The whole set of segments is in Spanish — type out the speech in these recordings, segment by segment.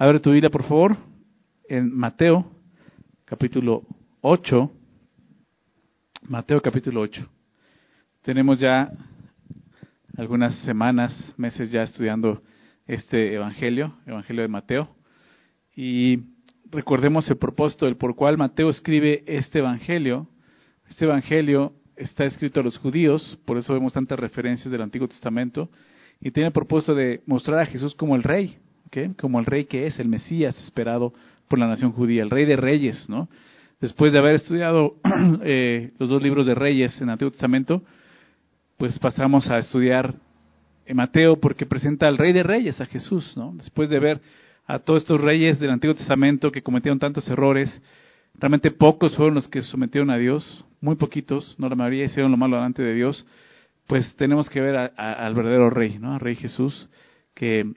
Abre tu Biblia, por favor, en Mateo, capítulo 8. Mateo, capítulo 8. Tenemos ya algunas semanas, meses ya estudiando este Evangelio, Evangelio de Mateo. Y recordemos el propósito del por cual Mateo escribe este Evangelio. Este Evangelio está escrito a los judíos, por eso vemos tantas referencias del Antiguo Testamento, y tiene el propósito de mostrar a Jesús como el rey, como el rey que es, el Mesías esperado por la nación judía, el rey de reyes. ¿no? Después de haber estudiado eh, los dos libros de reyes en el Antiguo Testamento, pues pasamos a estudiar en Mateo porque presenta al rey de reyes, a Jesús. ¿no? Después de ver a todos estos reyes del Antiguo Testamento que cometieron tantos errores. Realmente pocos fueron los que sometieron a Dios, muy poquitos, no la mayoría hicieron lo malo delante de Dios. Pues tenemos que ver al verdadero rey, ¿no? Al rey Jesús, que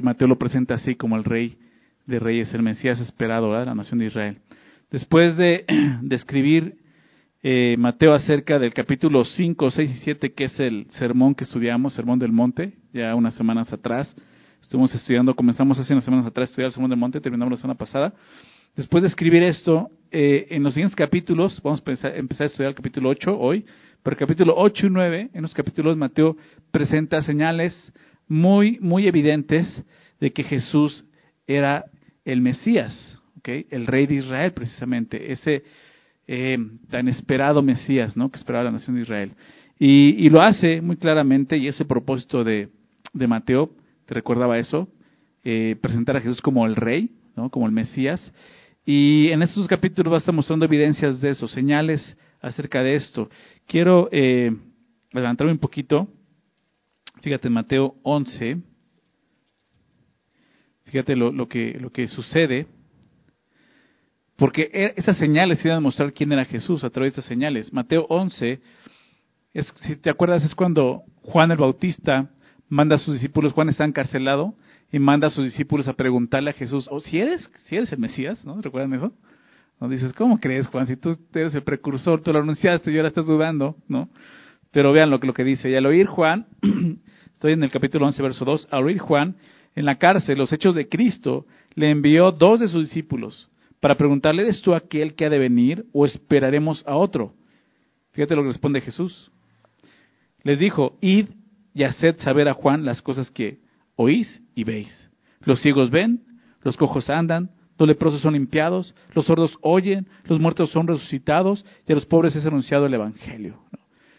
Mateo lo presenta así como el rey de reyes, el Mesías esperado de la nación de Israel. Después de describir eh, Mateo acerca del capítulo 5, 6 y 7, que es el sermón que estudiamos, Sermón del Monte, ya unas semanas atrás, Estuvimos estudiando, comenzamos hace unas semanas atrás a estudiar el Sermón del Monte, terminamos la semana pasada. Después de escribir esto, eh, en los siguientes capítulos, vamos a empezar, a estudiar el capítulo 8 hoy, pero capítulo 8 y 9, en los capítulos Mateo presenta señales muy, muy evidentes de que Jesús era el Mesías, el rey de Israel precisamente, ese eh, tan esperado Mesías que esperaba la nación de Israel. Y, lo hace muy claramente, y ese propósito de, Mateo, te recordaba eso, eh, presentar a Jesús como el rey, como el Mesías. Y en estos capítulos va a estar mostrando evidencias de eso, señales acerca de esto. Quiero eh, adelantarme un poquito. Fíjate, Mateo 11, fíjate lo, que, lo que sucede. Porque e, esas señales iban a mostrar quién era Jesús a través de esas señales. Mateo 11, es, si te acuerdas, es cuando Juan el Bautista manda a sus discípulos, Juan está encarcelado, y manda a sus discípulos a preguntarle a Jesús, oh, si eres, si eres el Mesías, ¿no? ¿Recuerdan eso? ¿No? Dices, ¿cómo crees, Juan? Si tú eres el precursor, tú lo anunciaste y ahora estás dudando, ¿no? Pero vean lo lo que dice. Y al oír Juan, estoy en el capítulo 11, verso 2, al oír Juan, en la cárcel, los hechos de Cristo, le envió dos de sus discípulos para preguntarle, ¿eres tú aquel que ha de venir o esperaremos a otro? Fíjate lo que responde Jesús. Les dijo, id y haced saber a Juan las cosas que oís y veis. Los ciegos ven, los cojos andan, los leprosos son limpiados, los sordos oyen, los muertos son resucitados y a los pobres es anunciado el Evangelio.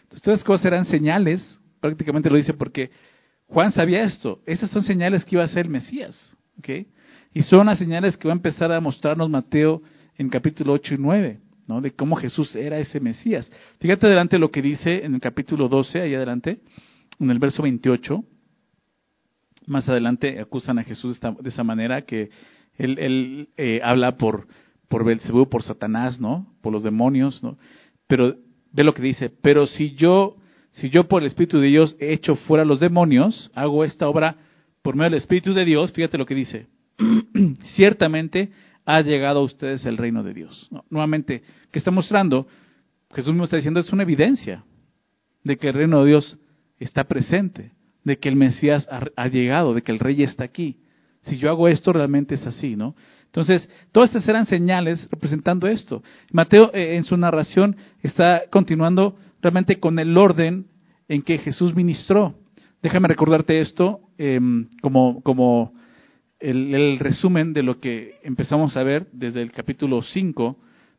Entonces, todas estas cosas eran señales, prácticamente lo dice porque Juan sabía esto, esas son señales que iba a ser Mesías. ¿okay? Y son las señales que va a empezar a mostrarnos Mateo en capítulo 8 y 9. ¿no? de cómo Jesús era ese Mesías. Fíjate adelante lo que dice en el capítulo 12, ahí adelante en el verso 28, más adelante acusan a Jesús de esa manera que él, él eh, habla por, por Belcebú, por Satanás, ¿no? Por los demonios, ¿no? Pero ve lo que dice, pero si yo, si yo por el Espíritu de Dios he hecho fuera los demonios, hago esta obra por medio del Espíritu de Dios, fíjate lo que dice, ciertamente ha llegado a ustedes el reino de Dios. Nuevamente, ¿qué está mostrando? Jesús me está diciendo, es una evidencia de que el reino de Dios está presente, de que el Mesías ha, llegado, de que el rey está aquí. Si yo hago esto, realmente es así, ¿no? Entonces, todas estas eran señales representando esto. Mateo eh, en su narración está continuando realmente con el orden en que Jesús ministró. Déjame recordarte esto em, como, como el, el, resumen de lo que empezamos a ver desde el capítulo 5,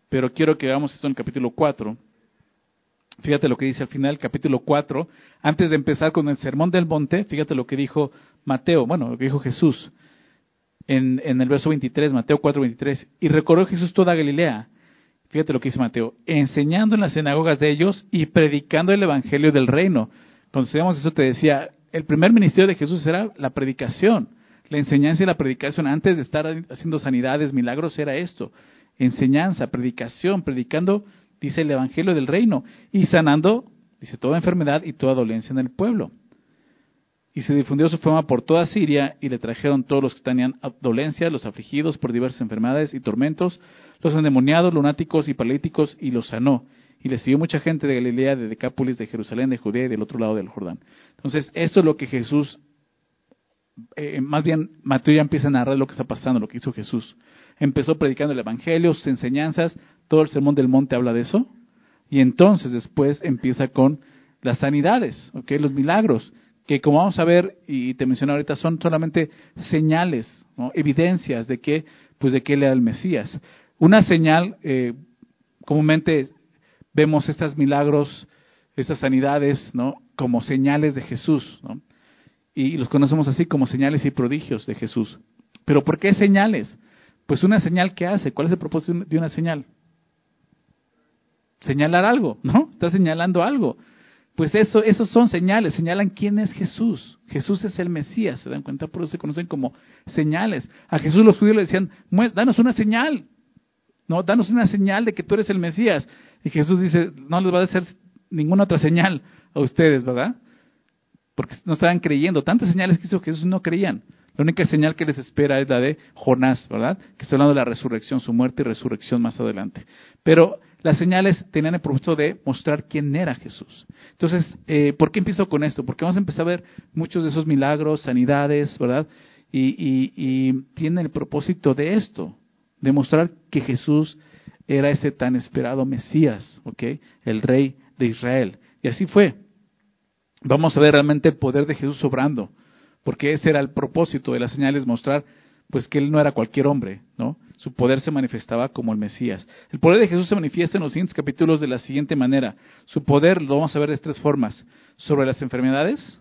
pero quiero que veamos esto en el capítulo 4. Fíjate lo que dice al final, capítulo 4, antes de empezar con el sermón del monte, fíjate lo que dijo Mateo, bueno, lo que dijo Jesús en, en el verso 23, Mateo 4, 23. Y recorrió Jesús toda Galilea, fíjate lo que dice Mateo, enseñando en las sinagogas de ellos y predicando el evangelio del reino. Cuando estudiamos eso te decía, el primer ministerio de Jesús era la predicación, la enseñanza y la predicación. Antes de estar haciendo sanidades, milagros, era esto, enseñanza, predicación, predicando dice el Evangelio del Reino, y sanando, dice, toda enfermedad y toda dolencia en el pueblo. Y se difundió su fama por toda Siria, y le trajeron todos los que tenían dolencia, los afligidos por diversas enfermedades y tormentos, los endemoniados, lunáticos y paralíticos, y los sanó. Y le siguió mucha gente de Galilea, de Decápolis, de Jerusalén, de Judea y del otro lado del Jordán. Entonces, esto es lo que Jesús eh, más bien Mateo ya empieza a narrar lo que está pasando, lo que hizo Jesús. Empezó predicando el Evangelio, sus enseñanzas, todo el sermón del monte habla de eso. Y entonces después empieza con las sanidades, los milagros, que como vamos a ver y te mencioné ahorita son solamente señales, evidencias de que, pues de que él era el Mesías. Una señal, eh, comúnmente vemos estos milagros, estas sanidades, ¿no? como señales de Jesús, ¿no? y los conocemos así como señales y prodigios de Jesús. Pero ¿por qué señales? Pues una señal que hace, ¿cuál es el propósito de una señal? Señalar algo, ¿no? Está señalando algo. Pues eso, esos son señales, señalan quién es Jesús. Jesús es el Mesías, ¿se dan cuenta? Por eso se conocen como señales. A Jesús los judíos le decían, danos una señal, no, danos una señal de que tú eres el Mesías. Y Jesús dice, no les va a hacer ninguna otra señal a ustedes, ¿verdad? Porque no estaban creyendo. Tantas señales que hizo Jesús no creían. La única señal que les espera es la de Jonás, ¿verdad? Que está hablando de la resurrección, su muerte y resurrección más adelante. Pero las señales tenían el propósito de mostrar quién era Jesús. Entonces, eh, ¿por qué empiezo con esto? Porque vamos a empezar a ver muchos de esos milagros, sanidades, ¿verdad? Y, y, tienen el propósito de esto, de mostrar que Jesús era ese tan esperado Mesías, ¿ok? El rey de Israel. Y así fue. Vamos a ver realmente el poder de Jesús obrando, porque ese era el propósito de las señales, mostrar pues que él no era cualquier hombre, ¿no? Su poder se manifestaba como el Mesías. El poder de Jesús se manifiesta en los siguientes capítulos de la siguiente manera. Su poder lo vamos a ver de tres formas. Sobre las enfermedades,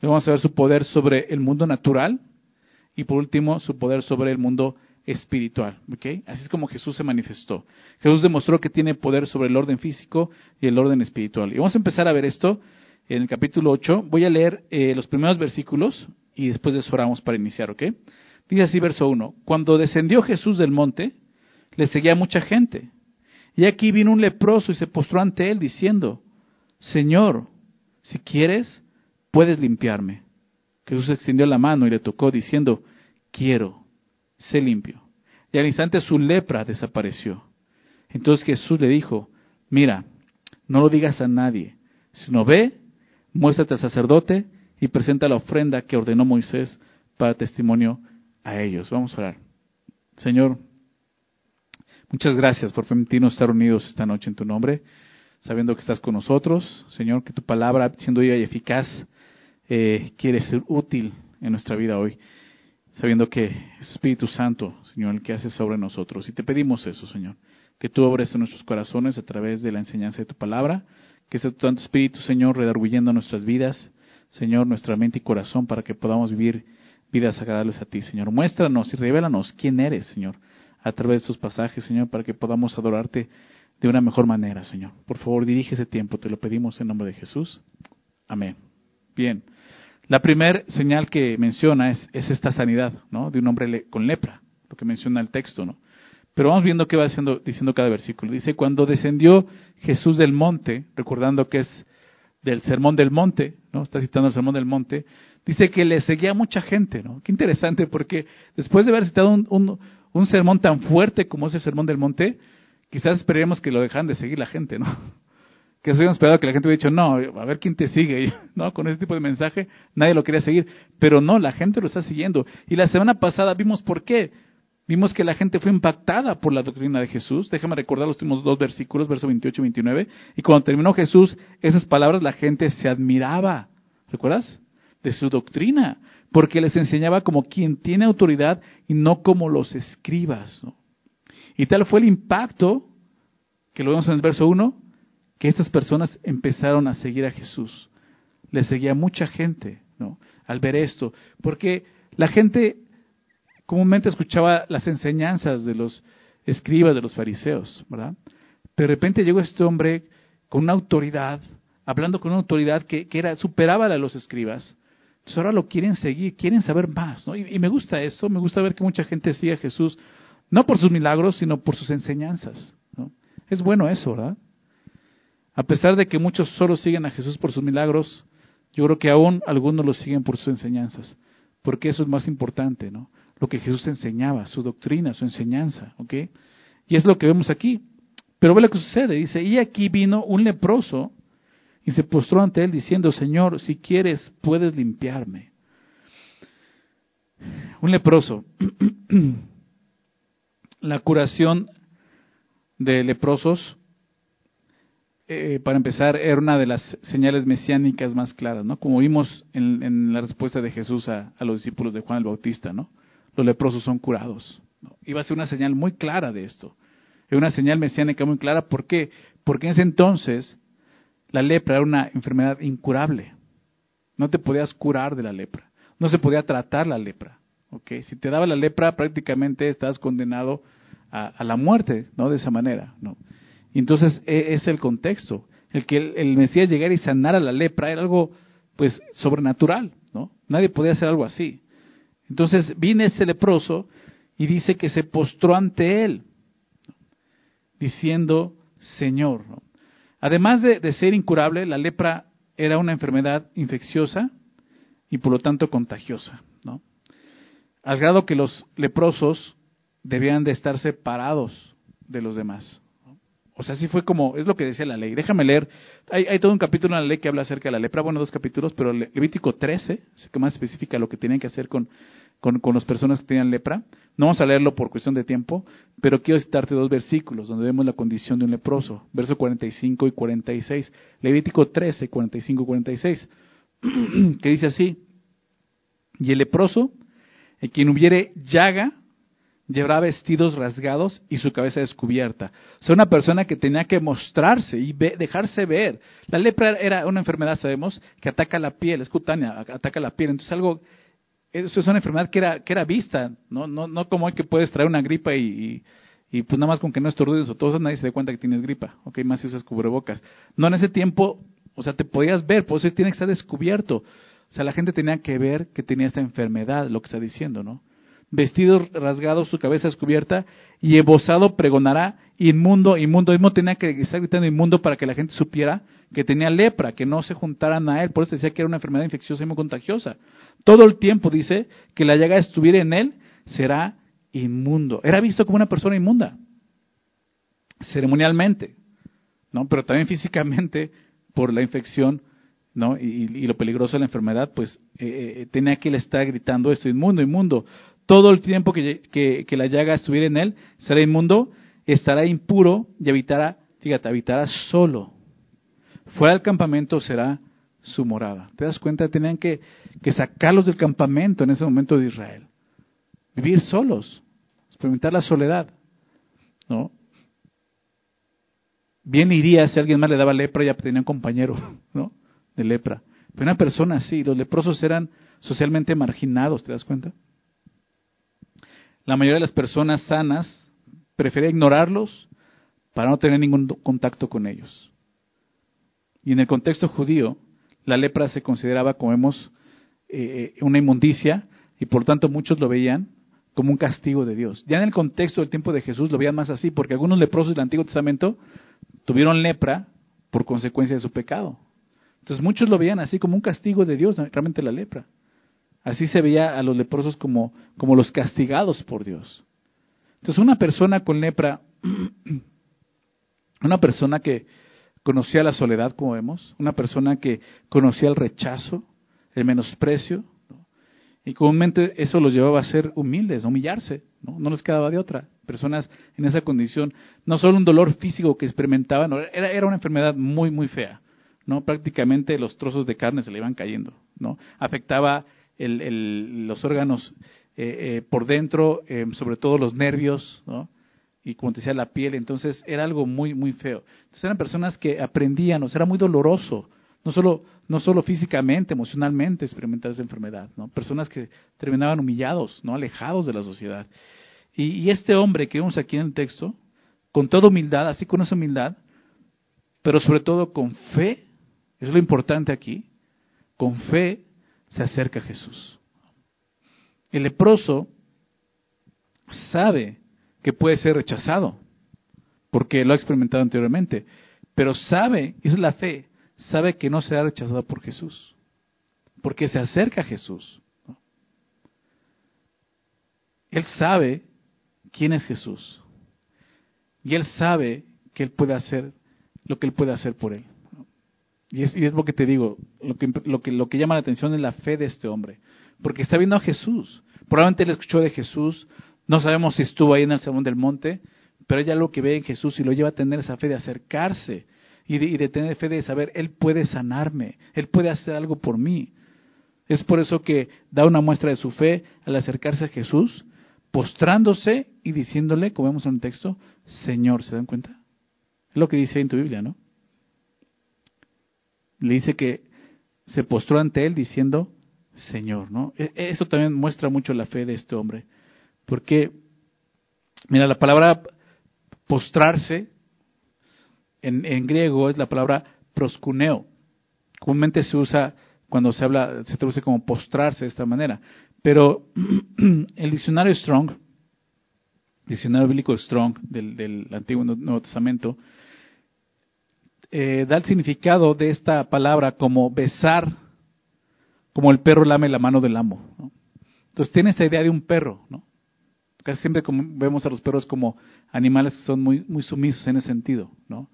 lo vamos a ver su poder sobre el mundo natural y por último su poder sobre el mundo espiritual. Así es como Jesús se manifestó. Jesús demostró que tiene poder sobre el orden físico y el orden espiritual. Y vamos a empezar a ver esto en el capítulo 8. Voy a leer eh, los primeros versículos y después de eso oramos para iniciar, ¿ok? Dice así verso 1, cuando descendió Jesús del monte, le seguía mucha gente. Y aquí vino un leproso y se postró ante él diciendo, Señor, si quieres, puedes limpiarme. Jesús extendió la mano y le tocó diciendo, quiero, sé limpio. Y al instante su lepra desapareció. Entonces Jesús le dijo, mira, no lo digas a nadie, sino ve, muéstrate al sacerdote y presenta la ofrenda que ordenó Moisés para testimonio a ellos. Vamos a orar. Señor, muchas gracias por permitirnos estar unidos esta noche en tu nombre, sabiendo que estás con nosotros. Señor, que tu palabra, siendo ella eficaz, eh, quiere ser útil en nuestra vida hoy, sabiendo que es Espíritu Santo, Señor, el que hace sobre nosotros. Y te pedimos eso, Señor, que tú obres en nuestros corazones a través de la enseñanza de tu palabra, que sea tu Santo Espíritu, Señor, redarguyendo nuestras vidas, Señor, nuestra mente y corazón, para que podamos vivir vidas agradables a ti, Señor. Muéstranos y revélanos quién eres, Señor, a través de estos pasajes, Señor, para que podamos adorarte de una mejor manera, Señor. Por favor, dirige ese tiempo, te lo pedimos en nombre de Jesús. Amén. Bien. La primera señal que menciona es, es, esta sanidad, ¿no? De un hombre con lepra, lo que menciona el texto, ¿no? Pero vamos viendo qué va diciendo, diciendo cada versículo. Dice, cuando descendió Jesús del monte, recordando que es del sermón del monte, ¿no? Está citando el sermón del monte, dice que le seguía mucha gente, ¿no? Qué interesante, porque después de haber citado un, un, sermón tan fuerte como ese sermón del monte, quizás esperemos que lo dejan de seguir la gente, ¿no? Que hubiéramos esperado que la gente hubiera dicho, no, a ver quién te sigue, ¿no? Con ese tipo de mensaje, nadie lo quería seguir, pero no, la gente lo está siguiendo. Y la semana pasada vimos por qué. Vimos que la gente fue impactada por la doctrina de Jesús. Déjame recordar los últimos dos versículos, versos 28 y 29. Y cuando terminó Jesús esas palabras, la gente se admiraba. ¿Recuerdas? de su doctrina, porque les enseñaba como quien tiene autoridad y no como los escribas. Y tal fue el impacto, que lo vemos en el verso 1, que estas personas empezaron a seguir a Jesús. Le seguía mucha gente ¿no? al ver esto, porque la gente comúnmente escuchaba las enseñanzas de los escribas, de los fariseos, ¿verdad? De repente llegó este hombre con una autoridad, hablando con una autoridad que, era, superaba a los escribas, entonces ahora lo quieren seguir, quieren saber más. ¿no? Y, me gusta eso, me gusta ver que mucha gente sigue a Jesús, no por sus milagros, sino por sus enseñanzas. ¿no? Es bueno eso, ¿verdad? A pesar de que muchos solo siguen a Jesús por sus milagros, yo creo que aún algunos lo siguen por sus enseñanzas, porque eso es más importante, ¿no? Lo que Jesús enseñaba, su doctrina, su enseñanza, ¿ok? Y es lo que vemos aquí. Pero ve lo que sucede, dice, y aquí vino un leproso y se postró ante él diciendo, Señor, si quieres, puedes limpiarme. un leproso. La curación de leprosos, eh, para empezar, era una de las señales mesiánicas más claras, ¿no? Como vimos en, la respuesta de Jesús a, los discípulos de Juan el Bautista, ¿no? Los leprosos son curados. Iba a ser una señal muy clara de esto. Es una señal mesiánica muy clara. ¿Por qué? Porque en ese entonces la lepra era una enfermedad incurable. No te podías curar de la lepra. No se podía tratar la lepra. ¿okay? Si te daba la lepra, prácticamente estás condenado a, la muerte, ¿no? De esa manera, ¿no? Entonces e, es el contexto. El que el, Mesías llegara y sanara la lepra era algo, pues, sobrenatural, ¿no? Nadie podía hacer algo así. Entonces viene ese leproso y dice que se postró ante él, diciendo, Señor. Además de, ser incurable, la lepra era una enfermedad infecciosa y por lo tanto contagiosa. Al grado que los leprosos debían de estar separados de los demás. O sea, así fue como, es lo que decía la ley. Déjame leer, hay, todo un capítulo en la ley que habla acerca de la lepra, bueno, dos capítulos, pero Levítico 13, es que más especifica lo que tenían que hacer con, con, las personas que tenían lepra. No vamos a leerlo por cuestión de tiempo, pero quiero citarte dos versículos donde vemos la condición de un leproso, verso 45 y 46. Levítico 13, 45 y 46, que dice así, y el leproso, en quien hubiere llaga, llevará vestidos rasgados y su cabeza descubierta. O sea, una persona que tenía que mostrarse y dejarse ver. La lepra era una enfermedad, sabemos, que ataca la piel, es cutánea, ataca la piel. Entonces algo, eso es una enfermedad que era, que era vista, no, no, no como hay que puedes traer una gripa y, y, pues nada más con que no estornudes o todo nadie se da cuenta que tienes gripa, ok, más si usas cubrebocas. No, en ese tiempo, o sea, te podías ver, por eso tiene que estar descubierto. O sea, la gente tenía que ver que tenía esta enfermedad, lo que está diciendo, ¿no? Vestidos rasgados, su cabeza descubierta, y embosado pregonará inmundo, inmundo. Mismo tenía que estar gritando inmundo para que la gente supiera que tenía lepra, que no se juntaran a él. Por eso decía que era una enfermedad infecciosa y muy contagiosa. Todo el tiempo dice que la llaga estuviera en él, será inmundo. Era visto como una persona inmunda, ceremonialmente, ¿no? pero también físicamente por la infección ¿no? Y, lo peligroso de la enfermedad, pues eh, eh, tenía que él estar gritando esto, inmundo, inmundo todo el tiempo que, la llaga estuviera en él, será inmundo, estará impuro y habitará, fíjate, habitará solo. Fuera del campamento será su morada. ¿Te das cuenta? Tenían que, que sacarlos del campamento en ese momento de Israel. Vivir solos, experimentar la soledad. ¿No? Bien iría si alguien más le daba lepra y ya tenía un compañero, ¿no? De lepra. Pero una persona así, los leprosos eran socialmente marginados, ¿te das cuenta? La mayoría de las personas sanas prefiere ignorarlos para no tener ningún contacto con ellos. Y en el contexto judío, la lepra se consideraba, como vemos, eh, eh, una inmundicia y por tanto muchos lo veían como un castigo de Dios. Ya en el contexto del tiempo de Jesús lo veían más así, porque algunos leprosos del Antiguo Testamento tuvieron lepra por consecuencia de su pecado. Entonces muchos lo veían así como un castigo de Dios, realmente la lepra. Así se veía a los leprosos como, como los castigados por Dios. Entonces una persona con lepra, una persona que conocía la soledad, como vemos, una persona que conocía el rechazo, el menosprecio, y comúnmente eso los llevaba a ser humildes, a humillarse, ¿no? no les quedaba de otra. Personas en esa condición, no solo un dolor físico que experimentaban, era, era una enfermedad muy, muy fea. ¿no? Prácticamente los trozos de carne se le iban cayendo, ¿no? Afectaba el, los órganos eh, eh, por dentro, eh, sobre todo los nervios, ¿no? y como te decía, la piel, entonces era algo muy, muy feo. Entonces eran personas que aprendían, o sea, era muy doloroso, no solo, no solo físicamente, emocionalmente experimentar esa enfermedad, ¿no? Personas que terminaban humillados, ¿no? Alejados de la sociedad. Y, y este hombre que vemos aquí en el texto, con toda humildad, así con esa humildad, pero sobre todo con fe, es lo importante aquí, con fe se acerca a Jesús. El leproso sabe que puede ser rechazado, porque lo ha experimentado anteriormente, pero sabe, es la fe, sabe que no será rechazado por Jesús, porque se acerca a Jesús. Él sabe quién es Jesús, y él sabe que él puede hacer lo que él puede hacer por él. Y es, y es lo que te digo, lo que, lo, que, lo que llama la atención es la fe de este hombre, porque está viendo a Jesús, Probablemente él escuchó de Jesús, no sabemos si estuvo ahí en el Sermón del Monte, pero ella lo que ve en Jesús y lo lleva a tener esa fe de acercarse y de, tener fe de saber, Él puede sanarme, Él puede hacer algo por mí. Es por eso que da una muestra de su fe al acercarse a Jesús, postrándose y diciéndole, como vemos en el texto, Señor, ¿se dan cuenta? Es lo que dice en tu Biblia, ¿no? Le dice que se postró ante él diciendo, Señor, ¿no? E, eso también muestra mucho la fe de este hombre. Porque, mira, la palabra postrarse en, en griego es la palabra proscuneo. Comúnmente se usa cuando se habla, se traduce como postrarse de esta manera. Pero el diccionario Strong, diccionario bíblico Strong del, del Antiguo Nuevo Testamento, eh, da el significado de esta palabra como besar, como el perro lame la mano del amo. Entonces tiene esta idea de un perro, ¿no? Casi siempre vemos a los perros como animales que son muy, muy sumisos en ese sentido, ¿no?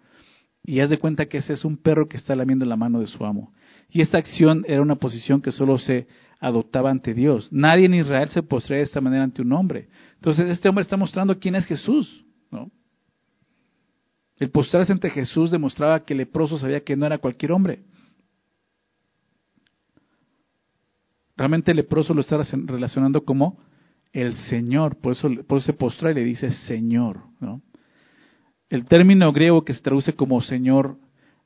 Y haz de cuenta que ese es un perro que está lamiendo la mano de su amo. Y esta acción era una posición que solo se adoptaba ante Dios. Nadie en Israel se postraría de esta manera ante un hombre. Entonces este hombre está mostrando quién es Jesús, ¿no? El postrarse ante Jesús demostraba que el leproso sabía que no era cualquier hombre. Realmente el leproso lo está relacionando como el Señor, por eso, por eso se postra y le dice Señor. El término griego que se traduce como Señor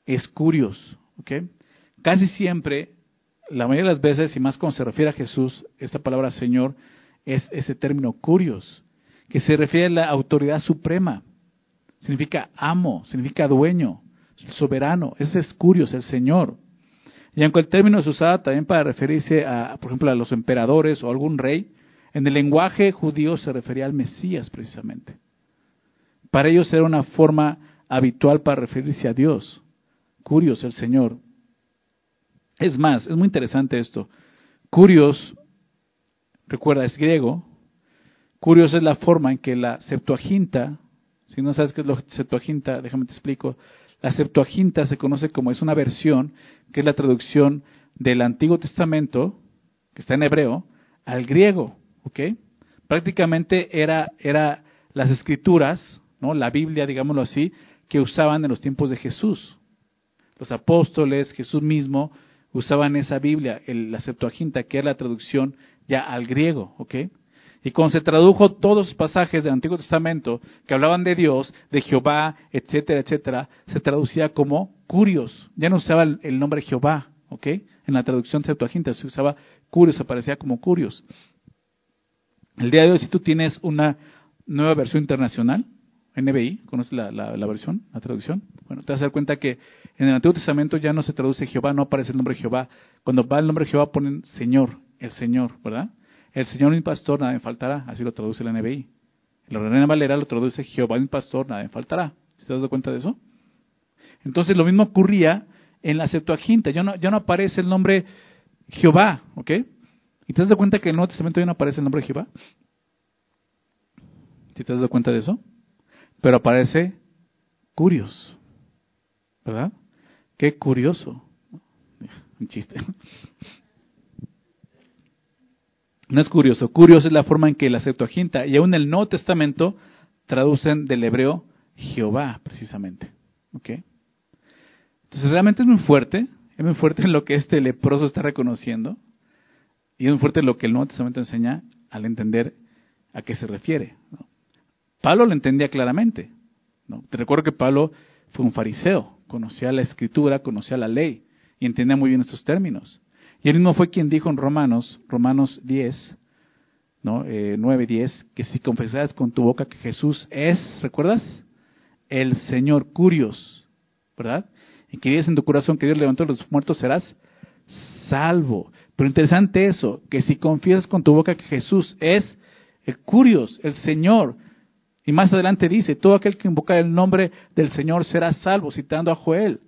es curios. ¿okay? Casi siempre, la mayoría de las veces, y más cuando se refiere a Jesús, esta palabra Señor es ese término curios, que se refiere a la autoridad suprema significa amo, significa dueño, soberano, ese es Curios, el Señor. Y aunque el término se usaba también para referirse a, por ejemplo, a los emperadores o algún rey, en el lenguaje judío se refería al Mesías precisamente. Para ellos era una forma habitual para referirse a Dios. Curios, el Señor. Es más, es muy interesante esto. Curios, recuerda, es griego. Curios es la forma en que la Septuaginta si no sabes qué es la Septuaginta, déjame te explico. La Septuaginta se conoce como es una versión que es la traducción del Antiguo Testamento, que está en hebreo, al griego, ¿ok? Prácticamente era, era las escrituras, ¿no? La Biblia, digámoslo así, que usaban en los tiempos de Jesús. Los apóstoles, Jesús mismo, usaban esa Biblia, el, la Septuaginta, que es la traducción ya al griego, ¿ok? Y cuando se tradujo todos los pasajes del Antiguo Testamento que hablaban de Dios, de Jehová, etcétera, etcétera, se traducía como curios. Ya no usaba el nombre Jehová, ¿ok? En la traducción Septuaginta se usaba curios, aparecía como curios. El día de hoy, si tú tienes una nueva versión internacional, NBI, ¿conoces la, la, versión, la traducción? Bueno, te vas a dar cuenta que en el Antiguo Testamento ya no se traduce Jehová, no aparece el nombre Jehová. Cuando va el nombre Jehová ponen Señor, el Señor, ¿verdad? El Señor mi pastor, nada me faltará. Así lo traduce la NBI. La Reina Valera lo traduce Jehová mi pastor, nada me faltará. ¿Se te das cuenta de eso? Entonces lo mismo ocurría en la Septuaginta. Ya no, aparece el nombre Jehová, ¿ok? ¿Y te das cuenta que en el Nuevo Testamento ya no aparece el nombre Jehová? ¿Sí te das cuenta de eso? Pero aparece Curios, ¿verdad? Qué curioso. Un chiste. No es curioso. Curioso es la forma en que la Septuaginta y aún el Nuevo Testamento traducen del hebreo Jehová, precisamente. Entonces realmente es muy fuerte, es muy fuerte en lo que este leproso está reconociendo y es muy fuerte lo que el Nuevo Testamento enseña al entender a qué se refiere. Pablo lo entendía claramente. ¿no? Te recuerdo que Pablo fue un fariseo, conocía la escritura, conocía la ley y entendía muy bien estos términos. Y él mismo fue quien dijo en Romanos, Romanos 10, ¿no? Eh, 9, 10, que si confesaras con tu boca que Jesús es, ¿recuerdas? El Señor, curios, ¿verdad? Y que en tu corazón que Dios levantó los muertos, serás salvo. Pero interesante eso, que si confiesas con tu boca que Jesús es el curios, el Señor, y más adelante dice, todo aquel que invoca el nombre del Señor será salvo, citando a Joel.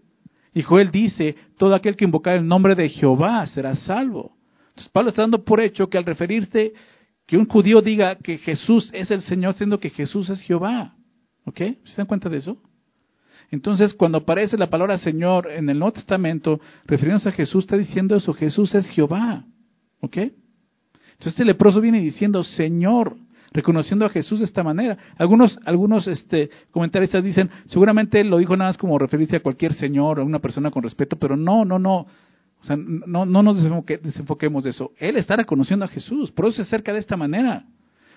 Y Joel dice, todo aquel que invocar el nombre de Jehová será salvo. Entonces Pablo está dando por hecho que al referirse, que un judío diga que Jesús es el Señor, siendo que Jesús es Jehová. ¿Ok? ¿Se dan cuenta de eso? Entonces, cuando aparece la palabra Señor en el Nuevo Testamento, refiriéndose a Jesús, está diciendo eso, Jesús es Jehová. ¿Ok? Entonces este leproso viene diciendo, Señor, reconociendo a Jesús de esta manera. Algunos, algunos este, comentaristas dicen, seguramente lo dijo nada más como referirse a cualquier señor o a una persona con respeto, pero no, no, no. O sea, no, no nos desenfoquemos de eso. Él está reconociendo a Jesús, por eso se acerca de esta manera.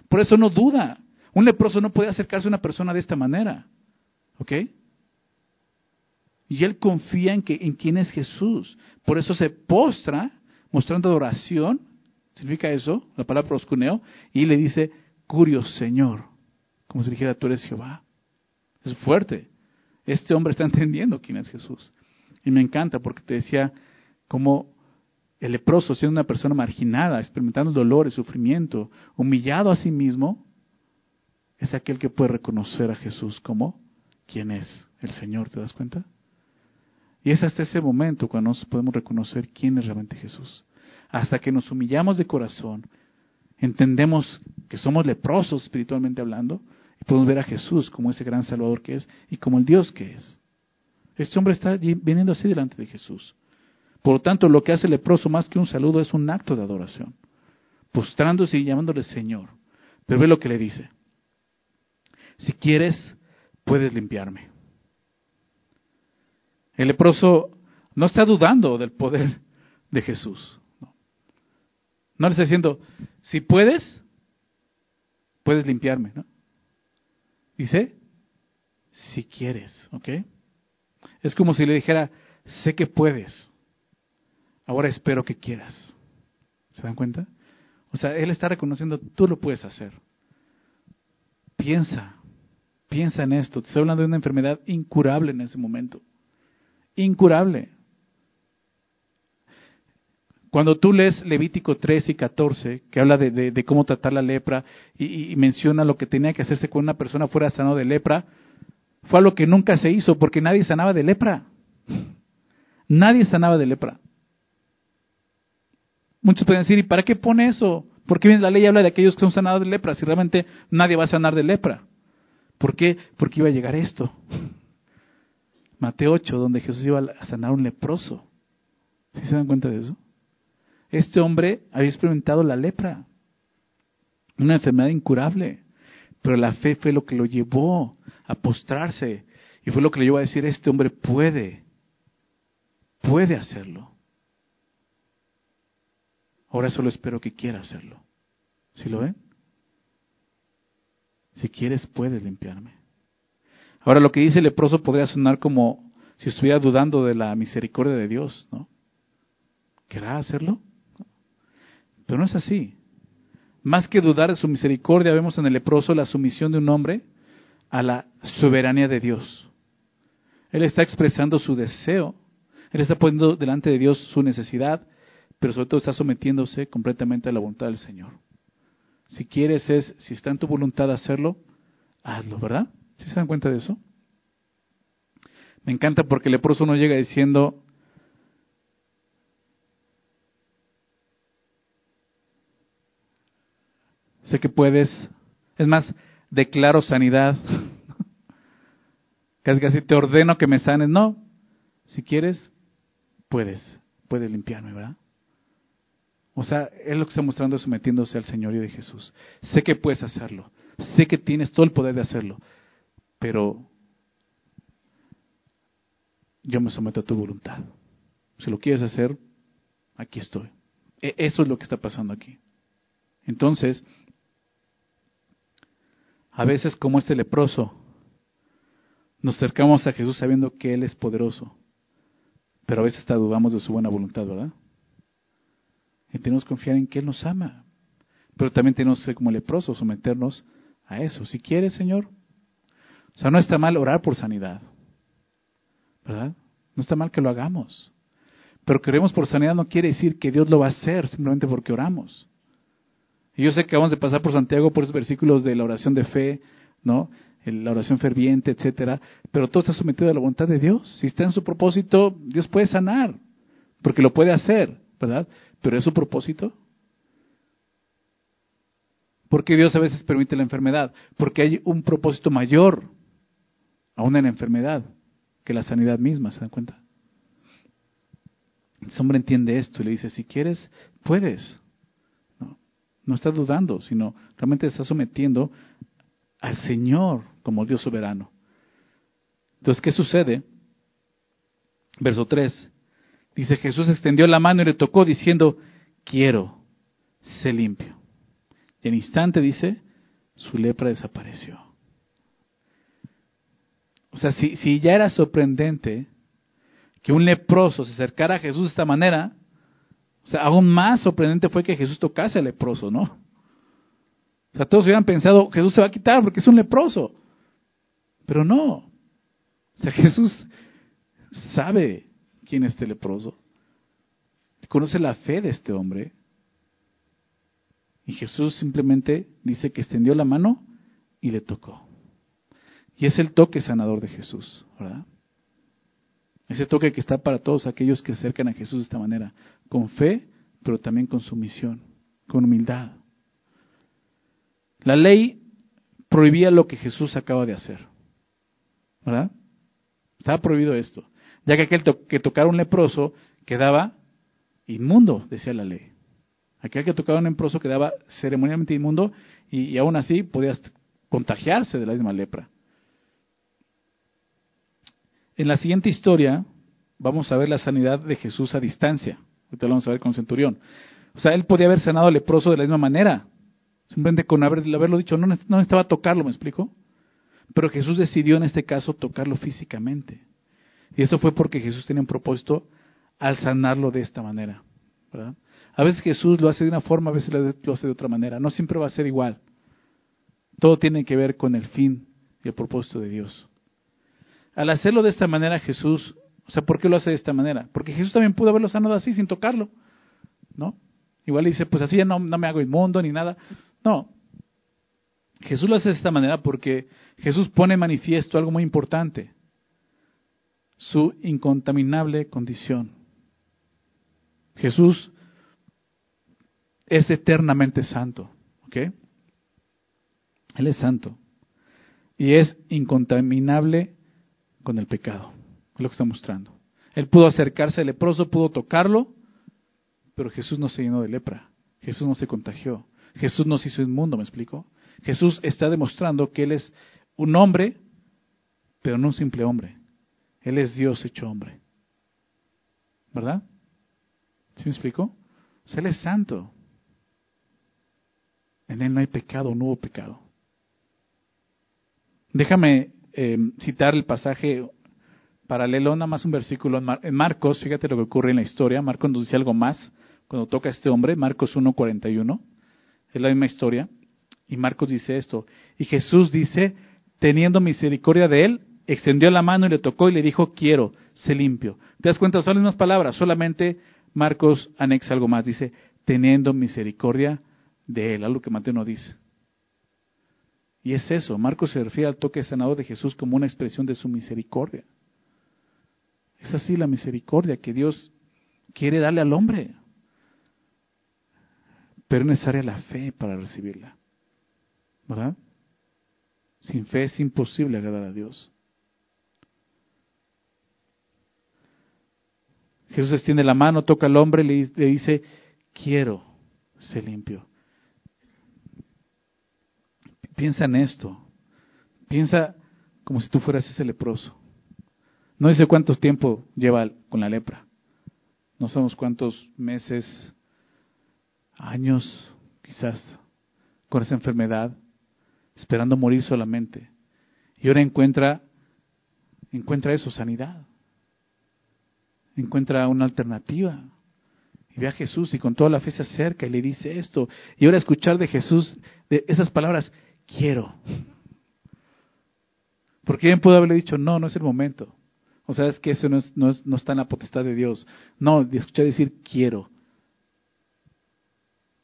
Por eso no duda. Un leproso no puede acercarse a una persona de esta manera. ¿Ok? Y él confía en, que, en quién es Jesús. Por eso se postra, mostrando adoración. ¿Significa eso? La palabra proscuneo. Y le dice, Curio, Señor. Como si dijera, tú eres Jehová. Es fuerte. Este hombre está entendiendo quién es Jesús. Y me encanta porque te decía cómo el leproso, siendo una persona marginada, experimentando dolor, el sufrimiento, humillado a sí mismo, es aquel que puede reconocer a Jesús como quién es el Señor, ¿te das cuenta? Y es hasta ese momento cuando nos podemos reconocer quién es realmente Jesús. Hasta que nos humillamos de corazón entendemos que somos leprosos espiritualmente hablando y podemos ver a Jesús como ese gran Salvador que es y como el Dios que es. Este hombre está viniendo así delante de Jesús. Por lo tanto, lo que hace el leproso más que un saludo es un acto de adoración, postrándose y llamándole Señor. Pero ve lo que le dice. Si quieres, puedes limpiarme. El leproso no está dudando del poder de Jesús. No le está diciendo, si puedes, puedes limpiarme, ¿no? Dice, si quieres, ¿ok? Es como si le dijera, sé que puedes, ahora espero que quieras. ¿Se dan cuenta? O sea, él está reconociendo, tú lo puedes hacer. Piensa, piensa en esto. Te estoy hablando de una enfermedad incurable en ese momento. Incurable. Cuando tú lees Levítico 13 y 14, que habla de, cómo tratar la lepra y, menciona lo que tenía que hacerse cuando una persona fuera sanada de lepra, fue algo que nunca se hizo porque nadie sanaba de lepra. Nadie sanaba de lepra. Muchos pueden decir, ¿y para qué pone eso? ¿Por qué la ley habla de aquellos que son sanados de lepra si realmente nadie va a sanar de lepra? ¿Por qué? Porque iba a llegar esto. Mateo 8, donde Jesús iba a sanar a un leproso. ¿Sí se dan cuenta de eso? Este hombre había experimentado la lepra, una enfermedad incurable, pero la fe fue lo que lo llevó a postrarse y fue lo que le llevó a decir, este hombre puede, puede hacerlo. Ahora solo espero que quiera hacerlo. ¿Sí lo ven? Si quieres, puedes limpiarme. Ahora lo que dice el leproso podría sonar como si estuviera dudando de la misericordia de Dios, ¿no? ¿Querrá hacerlo? Pero no es así. Más que dudar de su misericordia, vemos en el leproso la sumisión de un hombre a la soberanía de Dios. Él está expresando su deseo, él está poniendo delante de Dios su necesidad, pero sobre todo está sometiéndose completamente a la voluntad del Señor. Si quieres es, si está en tu voluntad hacerlo, hazlo, ¿verdad? ¿Sí se dan cuenta de eso? Me encanta porque el leproso no llega diciendo, Sé que puedes. Es más, declaro sanidad. casi casi te ordeno que me sanes. No. Si quieres, puedes. Puedes limpiarme, ¿verdad? O sea, es lo que está mostrando sometiéndose al Señorío de Jesús. Sé que puedes hacerlo. Sé que tienes todo el poder de hacerlo. Pero yo me someto a tu voluntad. Si lo quieres hacer, aquí estoy. E, eso es lo que está pasando aquí. Entonces, a veces como este leproso, nos acercamos a Jesús sabiendo que Él es poderoso, pero a veces dudamos de su buena voluntad, ¿verdad? Y tenemos que confiar en que Él nos ama, pero también tenemos que ser como leproso, someternos a eso. Si quieres, Señor, o sea, no está mal orar por sanidad, ¿verdad? No está mal que lo hagamos. Pero queremos por sanidad no quiere decir que Dios lo va a hacer simplemente porque oramos. Y yo sé que vamos a pasar por Santiago por esos versículos de la oración de fe, ¿no? La oración ferviente, etcétera, pero todo está sometido a la voluntad de Dios. Si está en su propósito, Dios puede sanar, porque lo puede hacer, ¿verdad? Pero es su propósito. Porque Dios a veces permite la enfermedad, porque hay un propósito mayor aún en la enfermedad que la sanidad misma, ¿se dan cuenta? El hombre entiende esto y le dice, si quieres, puedes. No está dudando, sino realmente está sometiendo al Señor como Dios soberano. Entonces, ¿qué sucede? Verso 3. Dice, Jesús extendió la mano y le tocó diciendo, quiero, sé limpio. Y en instante dice, su lepra desapareció. O sea, si, si ya era sorprendente que un leproso se acercara a Jesús de esta manera, o sea, aún más sorprendente fue que Jesús tocase al leproso, ¿no? O sea, todos hubieran pensado, Jesús se va a quitar porque es un leproso. Pero no. O sea, Jesús sabe quién es este leproso. Conoce la fe de este hombre. Y Jesús simplemente dice que extendió la mano y le tocó. Y es el toque sanador de Jesús, ¿verdad? Ese toque que está para todos aquellos que se acercan a Jesús de esta manera, con fe, pero también con sumisión, con humildad. La ley prohibía lo que Jesús acaba de hacer, ¿verdad? Estaba prohibido esto, ya que aquel que tocara un leproso quedaba inmundo, decía la ley. Aquel que tocaba un leproso quedaba ceremonialmente inmundo y, y aún así podía contagiarse de la misma lepra. En la siguiente historia vamos a ver la sanidad de Jesús a distancia. Ahorita lo vamos a ver con Centurión. O sea, él podía haber sanado al leproso de la misma manera. Simplemente con haberlo dicho, no, no necesitaba tocarlo, ¿me explico? Pero Jesús decidió en este caso tocarlo físicamente. Y eso fue porque Jesús tenía un propósito al sanarlo de esta manera. A veces Jesús lo hace de una forma, a veces lo hace de otra manera. No siempre va a ser igual. Todo tiene que ver con el fin y el propósito de Dios. Al hacerlo de esta manera, Jesús, o sea, ¿por qué lo hace de esta manera? Porque Jesús también pudo haberlo sanado así, sin tocarlo, ¿no? Igual dice, pues así ya no, no me hago inmundo ni nada. No. Jesús lo hace de esta manera porque Jesús pone manifiesto algo muy importante, su incontaminable condición. Jesús es eternamente santo, ¿ok? Él es santo y es incontaminable con el pecado. Lo que está mostrando. Él pudo acercarse al leproso, pudo tocarlo, pero Jesús no se llenó de lepra. Jesús no se contagió. Jesús no se hizo inmundo, ¿me explico? Jesús está demostrando que Él es un hombre, pero no un simple hombre. Él es Dios hecho hombre. ¿Verdad? ¿Sí me explico? Él es santo. En Él no hay pecado, no hubo pecado. Déjame eh, citar el pasaje paralelo, nada más un versículo en, Marcos, fíjate lo que ocurre en la historia, Marcos nos dice algo más cuando toca a este hombre, Marcos 1.41, es la misma historia, y Marcos dice esto, y Jesús dice, teniendo misericordia de él, extendió la mano y le tocó y le dijo, quiero, sé limpio. ¿Te das cuenta? Son las mismas palabras, solamente Marcos anexa algo más, dice, teniendo misericordia de él, algo que Mateo no dice. Y es eso, Marcos se refiere al toque sanador de Jesús como una expresión de su misericordia. Es así la misericordia que Dios quiere darle al hombre. Pero es necesaria la fe para recibirla. ¿Verdad? Sin fe es imposible agradar a Dios. Jesús extiende la mano, toca al hombre y le dice, quiero ser limpio. Piensa en esto. Piensa como si tú fueras ese leproso. No dice cuánto tiempo lleva con la lepra. No sabemos cuántos meses, años, quizás, con esa enfermedad, esperando morir solamente. Y ahora encuentra, encuentra eso, sanidad. Encuentra una alternativa. Y ve a Jesús y con toda la fe se acerca y le dice esto. Y ahora escuchar de Jesús de esas palabras, quiero. Porque bien pudo haberle dicho, no, no es el momento. O sea, es que eso no, es, no, es, no está en la potestad de Dios. No, de escuchar decir quiero.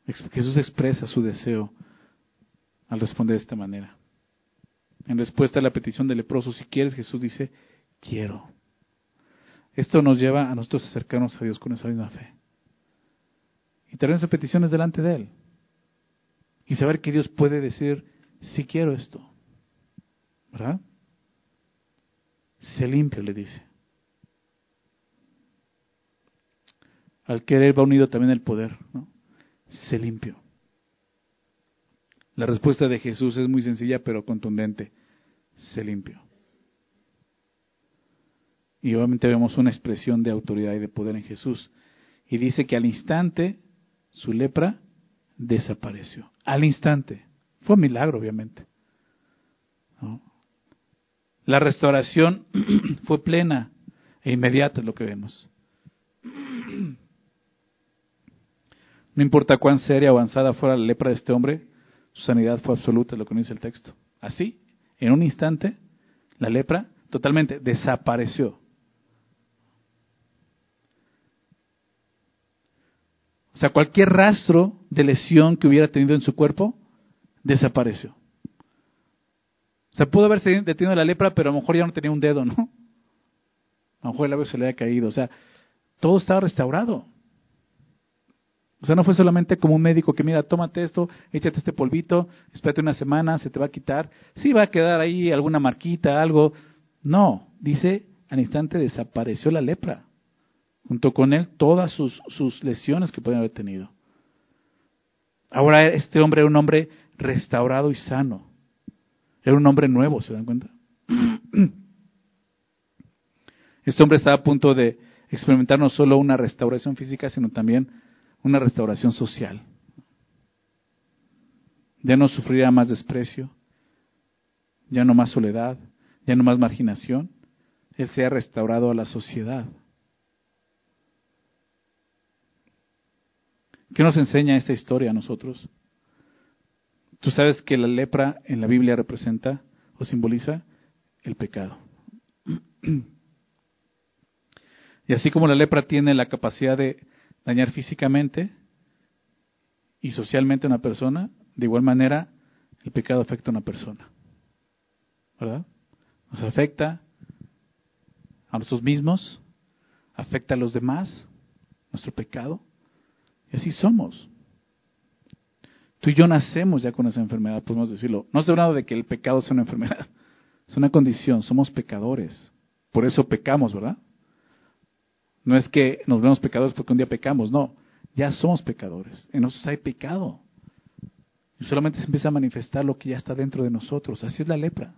Jesús expresa su deseo al responder de esta manera. En respuesta a la petición del leproso, si quieres, Jesús dice, quiero. Esto nos lleva a nosotros acercarnos a Dios con esa misma fe. Y tener esas peticiones delante de Él. Y saber que Dios puede decir, si quiero esto. ¿Verdad? Se limpio, le dice. Al querer va unido también el poder, ¿no? Se limpio. La respuesta de Jesús es muy sencilla pero contundente. Se limpió. Y obviamente vemos una expresión de autoridad y de poder en Jesús. Y dice que al instante su lepra desapareció. Al instante. Fue un milagro, obviamente. La restauración fue plena e inmediata, es lo que vemos. No importa cuán seria o avanzada fuera la lepra de este hombre, su sanidad fue absoluta, es lo que dice el texto. Así, en un instante, la lepra totalmente desapareció. O sea, cualquier rastro de lesión que hubiera tenido en su cuerpo desapareció. O sea, pudo haberse detenido la lepra, pero a lo mejor ya no tenía un dedo, ¿no? A lo mejor el labio se le había caído. O sea, todo estaba restaurado. O sea, no fue solamente como un médico que, mira, tómate esto, échate este polvito, espérate una semana, se te va a quitar. Sí va a quedar ahí alguna marquita, algo. No, dice, al instante desapareció la lepra. Junto con él todas sus, sus lesiones que pueden haber tenido. Ahora este hombre era un hombre restaurado y sano. Era un hombre nuevo, ¿se dan cuenta? Este hombre estaba a punto de experimentar no solo una restauración física, sino también una restauración social. Ya no sufrirá más desprecio, ya no más soledad, ya no más marginación. Él se ha restaurado a la sociedad. ¿Qué nos enseña esta historia a nosotros? Tú sabes que la lepra en la Biblia representa o simboliza el pecado. Y así como la lepra tiene la capacidad de dañar físicamente y socialmente a una persona, de igual manera el pecado afecta a una persona. ¿Verdad? Nos afecta a nosotros mismos, afecta a los demás, nuestro pecado, y así somos. Tú y yo nacemos ya con esa enfermedad, podemos decirlo. No estoy hablando de que el pecado sea una enfermedad, es una condición, somos pecadores. Por eso pecamos, ¿verdad? No es que nos vemos pecadores porque un día pecamos, no, ya somos pecadores. En nosotros hay pecado. Y solamente se empieza a manifestar lo que ya está dentro de nosotros. Así es la lepra.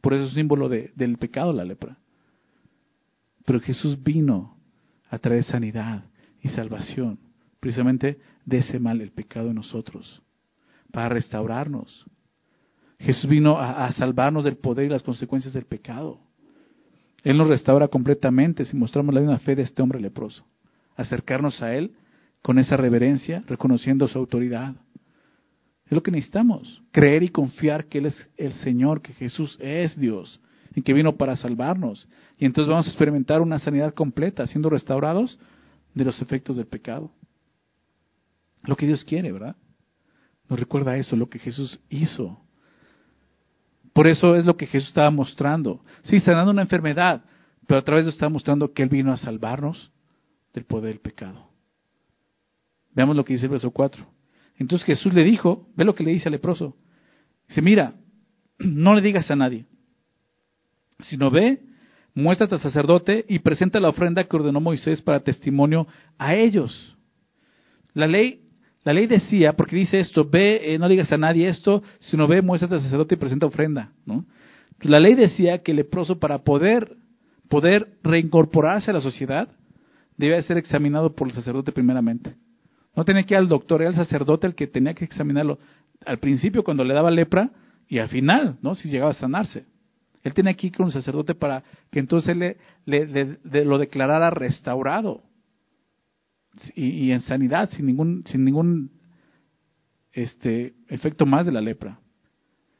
Por eso es símbolo de, del pecado la lepra. Pero Jesús vino a traer sanidad y salvación, precisamente de ese mal, el pecado en nosotros para restaurarnos. Jesús vino a, salvarnos del poder y las consecuencias del pecado. Él nos restaura completamente si mostramos la misma fe de este hombre leproso. Acercarnos a Él con esa reverencia, reconociendo su autoridad. Es lo que necesitamos, creer y confiar que Él es el Señor, que Jesús es Dios y que vino para salvarnos. Y entonces vamos a experimentar una sanidad completa, siendo restaurados de los efectos del pecado. Lo que Dios quiere, ¿verdad? Nos recuerda eso, lo que Jesús hizo. Por eso es lo que Jesús estaba mostrando. Sí, sanando una enfermedad, pero a través de eso está mostrando que Él vino a salvarnos del poder del pecado. Veamos lo que dice el verso 4. Entonces Jesús le dijo, ve lo que le dice al leproso. Dice, mira, no le digas a nadie, sino ve, muéstrate al sacerdote y presenta la ofrenda que ordenó Moisés para testimonio a ellos. La ley la ley decía, porque dice esto, ve, eh, no digas a nadie esto, sino ve, muéstrate al sacerdote y presenta ofrenda. ¿no? La ley decía que el leproso para poder, poder reincorporarse a la sociedad debía ser examinado por el sacerdote primeramente. No tenía que ir al doctor, era el sacerdote el que tenía que examinarlo al principio cuando le daba lepra y al final, ¿no? si llegaba a sanarse. Él tenía que ir con el sacerdote para que entonces él le, lo declarara restaurado y, en sanidad, sin ningún, sin ningún este, efecto más de la lepra.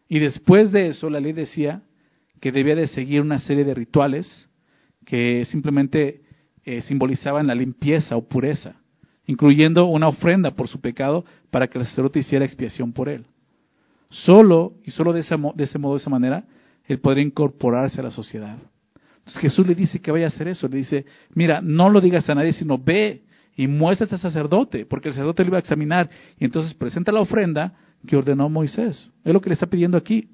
Y después de eso, la ley decía que debía de seguir una serie de rituales que simplemente eh, simbolizaban la limpieza o pureza, incluyendo una ofrenda por su pecado para que el sacerdote hiciera expiación por él. Solo y solo de, ese de ese modo, de esa manera, él podría incorporarse a la sociedad. Entonces Jesús le dice que vaya a hacer eso. Le dice, mira, no lo digas a nadie, sino ve y muestra al sacerdote, porque el sacerdote lo iba a examinar. Y entonces presenta la ofrenda que ordenó Moisés. Es lo que le está pidiendo aquí.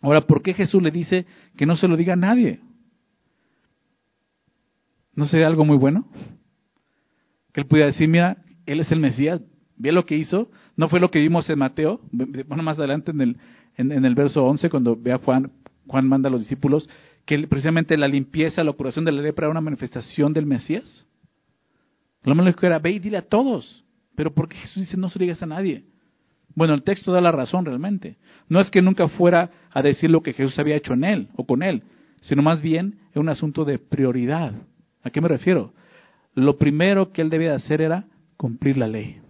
Ahora, ¿por qué Jesús le dice que no se lo diga a nadie? ¿No sería algo muy bueno? Que él pudiera decir, mira, él es el Mesías, ve lo que hizo, ¿No fue lo que vimos en Mateo? Bueno, más adelante en el, en, el verso 11, cuando ve a Juan, Juan manda a los discípulos, que precisamente la limpieza, la curación de la lepra era una manifestación del Mesías. Lo menos que era, ve y dile a todos. Pero ¿por qué Jesús dice no se digas a nadie? Bueno, el texto da la razón realmente. No es que nunca fuera a decir lo que Jesús había hecho en él o con él, sino más bien es un asunto de prioridad. ¿A qué me refiero? Lo primero que él debía hacer era cumplir la ley.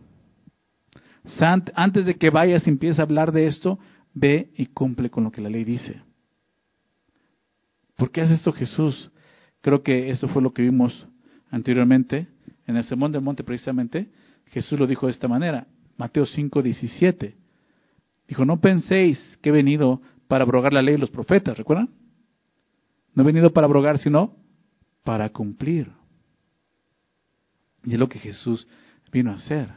Antes de que vayas y empieces a hablar de esto, ve y cumple con lo que la ley dice. ¿Por qué hace esto Jesús? Creo que esto fue lo que vimos anteriormente en el Sermón del Monte precisamente. Jesús lo dijo de esta manera. Mateo 5, 17. Dijo, no penséis que he venido para abrogar la ley de los profetas, ¿recuerdan? No he venido para abrogar, sino para cumplir. Y es lo que Jesús vino a hacer.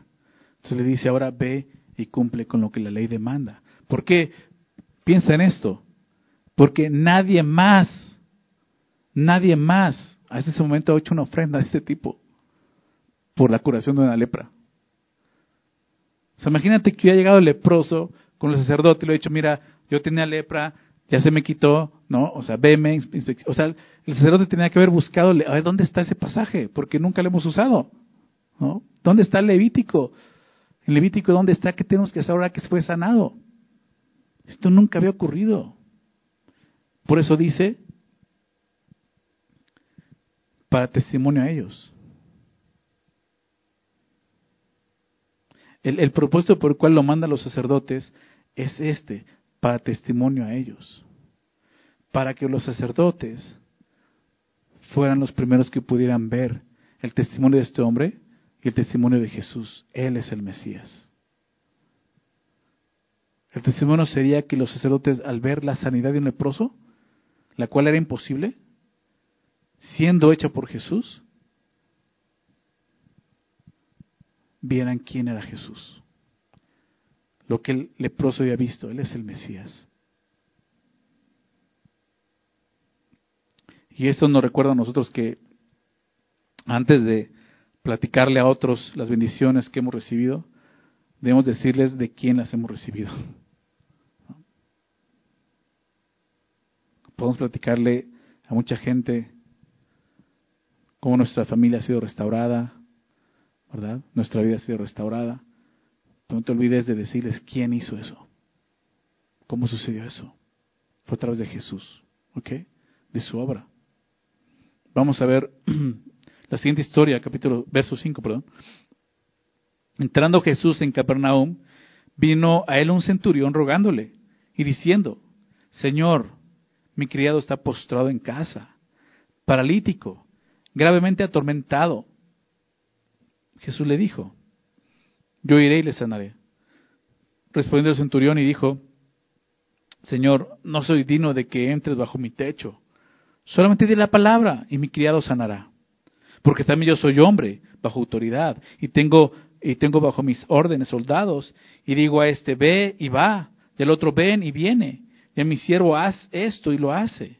Entonces le dice, ahora ve y cumple con lo que la ley demanda. ¿Por qué? Piensa en esto. Porque nadie más, nadie más a ese momento ha hecho una ofrenda de este tipo por la curación de una lepra. O sea, imagínate que ha llegado el leproso con el sacerdote y le ha dicho, mira, yo tenía lepra, ya se me quitó, ¿no? O sea, veme, o sea, el sacerdote tenía que haber buscado, a ver, ¿dónde está ese pasaje? Porque nunca lo hemos usado, ¿no? ¿Dónde está el Levítico? En Levítico, ¿dónde está? ¿Qué tenemos que hacer ahora que fue sanado? Esto nunca había ocurrido. Por eso dice, para testimonio a ellos. El, propósito por el cual lo mandan los sacerdotes es este, para testimonio a ellos. Para que los sacerdotes fueran los primeros que pudieran ver el testimonio de este hombre y el testimonio de Jesús. Él es el Mesías. El testimonio sería que los sacerdotes al ver la sanidad de un leproso, la cual era imposible, siendo hecha por Jesús, vieran quién era Jesús. Lo que el leproso había visto, Él es el Mesías. Y esto nos recuerda a nosotros que antes de platicarle a otros las bendiciones que hemos recibido, debemos decirles de quién las hemos recibido. Podemos platicarle a mucha gente cómo nuestra familia ha sido restaurada, ¿verdad? Nuestra vida ha sido restaurada. no te olvides de decirles quién hizo eso. ¿Cómo sucedió eso? Fue a través de Jesús, ¿ok? De su obra. Vamos a ver la siguiente historia, capítulo, verso 5, perdón. Entrando Jesús en Capernaum, vino a él un centurión rogándole y diciendo, Señor, mi criado está postrado en casa, paralítico, gravemente atormentado. Jesús le dijo, yo iré y le sanaré. Respondió el centurión y dijo, Señor, no soy digno de que entres bajo mi techo. Solamente di la palabra y mi criado sanará. Porque también yo soy hombre bajo autoridad y tengo, y tengo bajo mis órdenes soldados y digo a este ve y va y al otro ven y viene y a mi siervo haz esto y lo hace.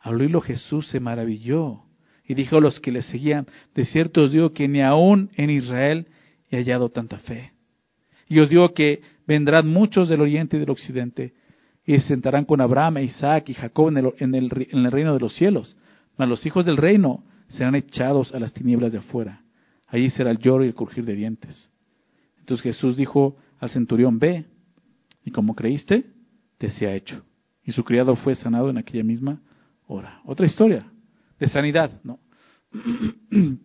Al oírlo Jesús se maravilló y dijo a los que le seguían, de cierto os digo que ni aún en Israel he hallado tanta fe. Y os digo que vendrán muchos del oriente y del occidente y se sentarán con Abraham, e Isaac y Jacob en el, en el, reino de los cielos. Mas los hijos del reino serán echados a las tinieblas de afuera. Allí será el lloro y el crujir de dientes. Entonces Jesús dijo al centurión, ve, y como creíste, te se ha hecho. Y su criado fue sanado en aquella misma hora. Otra historia de sanidad, ¿no?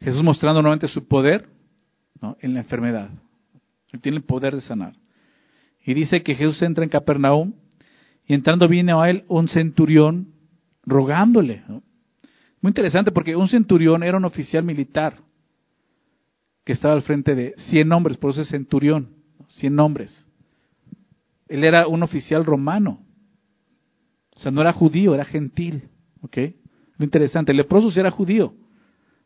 Jesús mostrando nuevamente su poder ¿no? en la enfermedad. Él tiene el poder de sanar. Y dice que Jesús entra en Capernaum y entrando viene a él un centurión rogándole. Muy interesante porque un centurión era un oficial militar que estaba al frente de 100 hombres, por eso es centurión, 100 hombres. Él era un oficial romano. O sea, no era judío, era gentil. Lo interesante, el leproso era judío.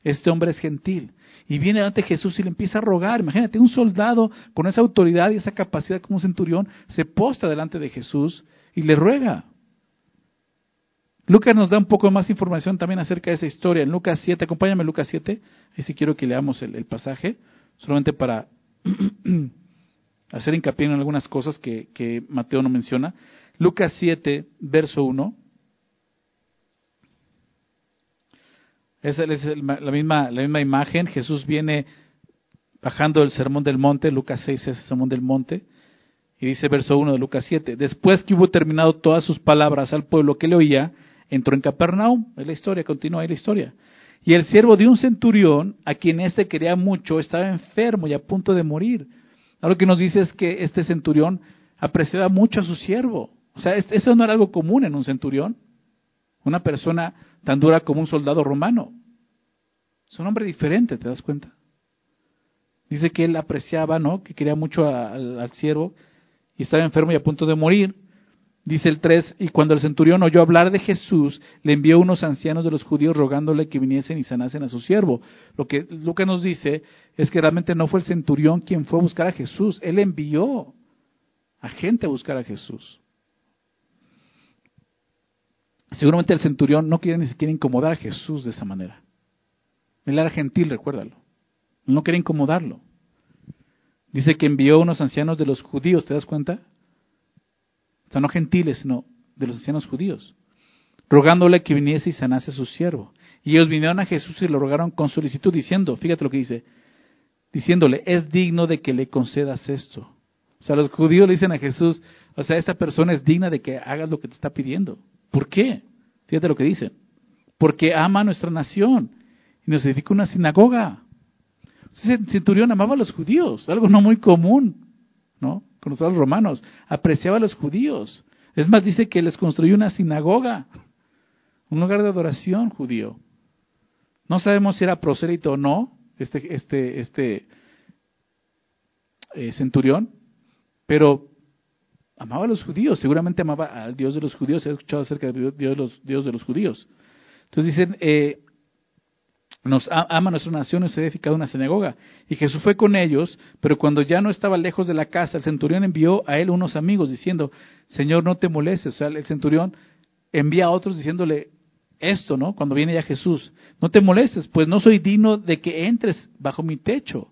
Este hombre es gentil. Y viene ante Jesús y le empieza a rogar. Imagínate, un soldado con esa autoridad y esa capacidad como un centurión se posta delante de Jesús y le ruega. Lucas nos da un poco más información también acerca de esa historia. En Lucas 7, acompáñame Lucas 7, ahí sí quiero que leamos el, el pasaje, solamente para hacer hincapié en algunas cosas que, que Mateo no menciona. Lucas 7, verso 1. Esa es la misma, la misma imagen. Jesús viene bajando del sermón del monte. Lucas 6 es el sermón del monte. Y dice verso 1 de Lucas 7. Después que hubo terminado todas sus palabras al pueblo que le oía, entró en Capernaum. Es la historia, continúa ahí la historia. Y el siervo de un centurión, a quien éste quería mucho, estaba enfermo y a punto de morir. Lo que nos dice es que este centurión apreciaba mucho a su siervo. O sea, eso no era algo común en un centurión. Una persona tan dura como un soldado romano. Es un hombre diferente, ¿te das cuenta? Dice que él apreciaba, ¿no? Que quería mucho al siervo y estaba enfermo y a punto de morir. Dice el 3, y cuando el centurión oyó hablar de Jesús, le envió unos ancianos de los judíos rogándole que viniesen y sanasen a su siervo. Lo que Lucas nos dice es que realmente no fue el centurión quien fue a buscar a Jesús, él envió a gente a buscar a Jesús. Seguramente el centurión no quería ni siquiera incomodar a Jesús de esa manera. Él era gentil, recuérdalo. No quería incomodarlo. Dice que envió unos ancianos de los judíos, ¿te das cuenta? O sea, no gentiles, sino de los ancianos judíos, rogándole que viniese y sanase a su siervo. Y ellos vinieron a Jesús y lo rogaron con solicitud, diciendo, fíjate lo que dice, diciéndole, es digno de que le concedas esto. O sea, los judíos le dicen a Jesús, o sea, esta persona es digna de que hagas lo que te está pidiendo. ¿Por qué? Fíjate lo que dicen. Porque ama a nuestra nación y nos edifica una sinagoga. El centurión amaba a los judíos, algo no muy común, ¿no? con los romanos, apreciaba a los judíos. Es más, dice que les construyó una sinagoga, un lugar de adoración judío. No sabemos si era prosélito o no, este, este, este eh, centurión, pero amaba a los judíos, seguramente amaba al Dios de los judíos, se ha escuchado acerca del Dios de los, Dios de los judíos. Entonces dicen, eh, nos ama nuestra nación y se ha edificado una sinagoga. Y Jesús fue con ellos, pero cuando ya no estaba lejos de la casa, el centurión envió a él unos amigos diciendo, Señor, no te molestes. O sea, el centurión envía a otros diciéndole esto, ¿no? Cuando viene ya Jesús, no te molestes, pues no soy digno de que entres bajo mi techo.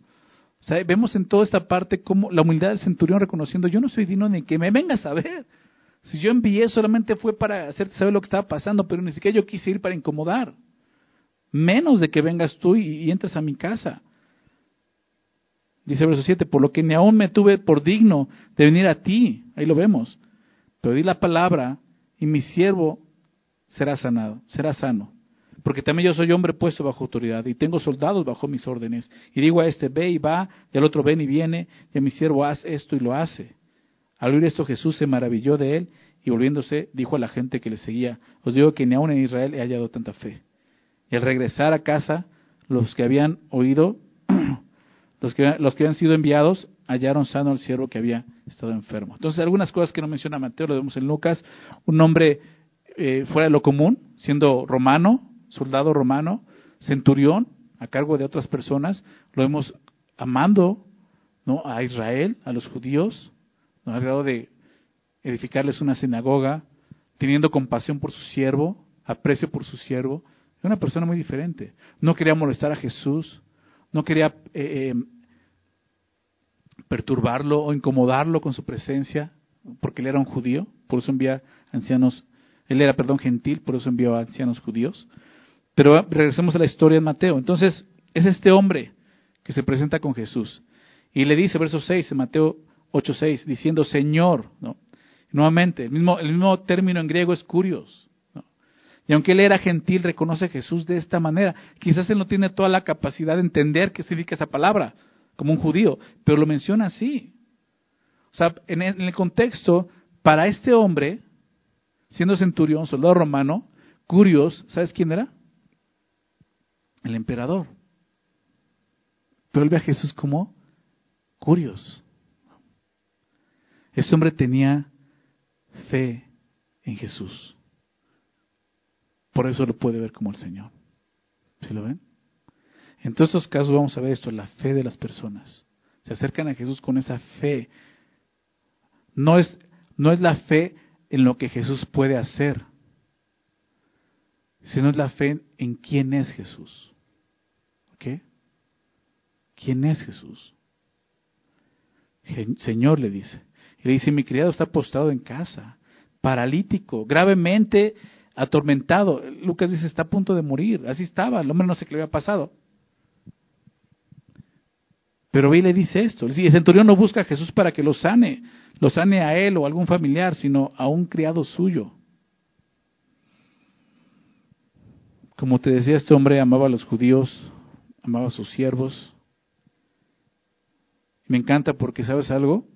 Vemos en toda esta parte como la humildad del centurión reconociendo, yo no soy digno de que me vengas a ver. Si yo envié solamente fue para hacerte saber lo que estaba pasando, pero ni siquiera yo quise ir para incomodar menos de que vengas tú y, entres a mi casa. Dice verso 7, por lo que ni aún me tuve por digno de venir a ti, ahí lo vemos, pero di la palabra y mi siervo será sanado, será sano. Porque también yo soy hombre puesto bajo autoridad y tengo soldados bajo mis órdenes. Y digo a este, ve y va, y al otro ven y viene, y a mi siervo haz esto y lo hace. Al oír esto Jesús se maravilló de él y volviéndose dijo a la gente que le seguía, os digo que ni aún en Israel he hallado tanta fe. Y al regresar a casa, los que habían oído, los que, los que habían sido enviados, hallaron sano al siervo que había estado enfermo. Entonces, algunas cosas que no menciona Mateo, lo vemos en Lucas, un hombre eh, fuera de lo común, siendo romano, soldado romano, centurión, a cargo de otras personas, lo vemos amando ¿no? a Israel, a los judíos, ¿no? al grado de edificarles una sinagoga, teniendo compasión por su siervo, aprecio por su siervo, una persona muy diferente. No quería molestar a Jesús, no quería eh, eh, perturbarlo o incomodarlo con su presencia, porque él era un judío, por eso envía ancianos, él era, perdón, gentil, por eso envió a ancianos judíos. Pero regresemos a la historia de Mateo. Entonces, es este hombre que se presenta con Jesús. Y le dice, verso 6, en Mateo 8.6, diciendo, Señor, ¿no? Nuevamente, el mismo, el mismo término en griego es curios. Y aunque él era gentil, reconoce a Jesús de esta manera. Quizás él no tiene toda la capacidad de entender qué significa esa palabra, como un judío, pero lo menciona así. O sea, en el, contexto, para este hombre, siendo centurión, soldado romano, Curios, ¿sabes quién era? El emperador. Pero él ve a Jesús como Curios. Este hombre tenía fe en Jesús. Por eso lo puede ver como el Señor. ¿Sí lo ven? En todos estos casos vamos a ver esto, la fe de las personas. Se acercan a Jesús con esa fe. No es, no es la fe en lo que Jesús puede hacer, sino es la fe en quién es Jesús. ¿Quién es Jesús? Señor, le dice. Y le dice, mi criado está postrado en casa, paralítico, gravemente atormentado. Lucas dice, está a punto de morir. Así estaba, el hombre no sé qué le había pasado. Pero ve y le dice esto. El centurión no busca a Jesús para que lo sane, lo sane a él o a algún familiar, sino a un criado suyo. Como te decía, este hombre amaba a los judíos, amaba a sus siervos. Me encanta porque, ¿sabes algo?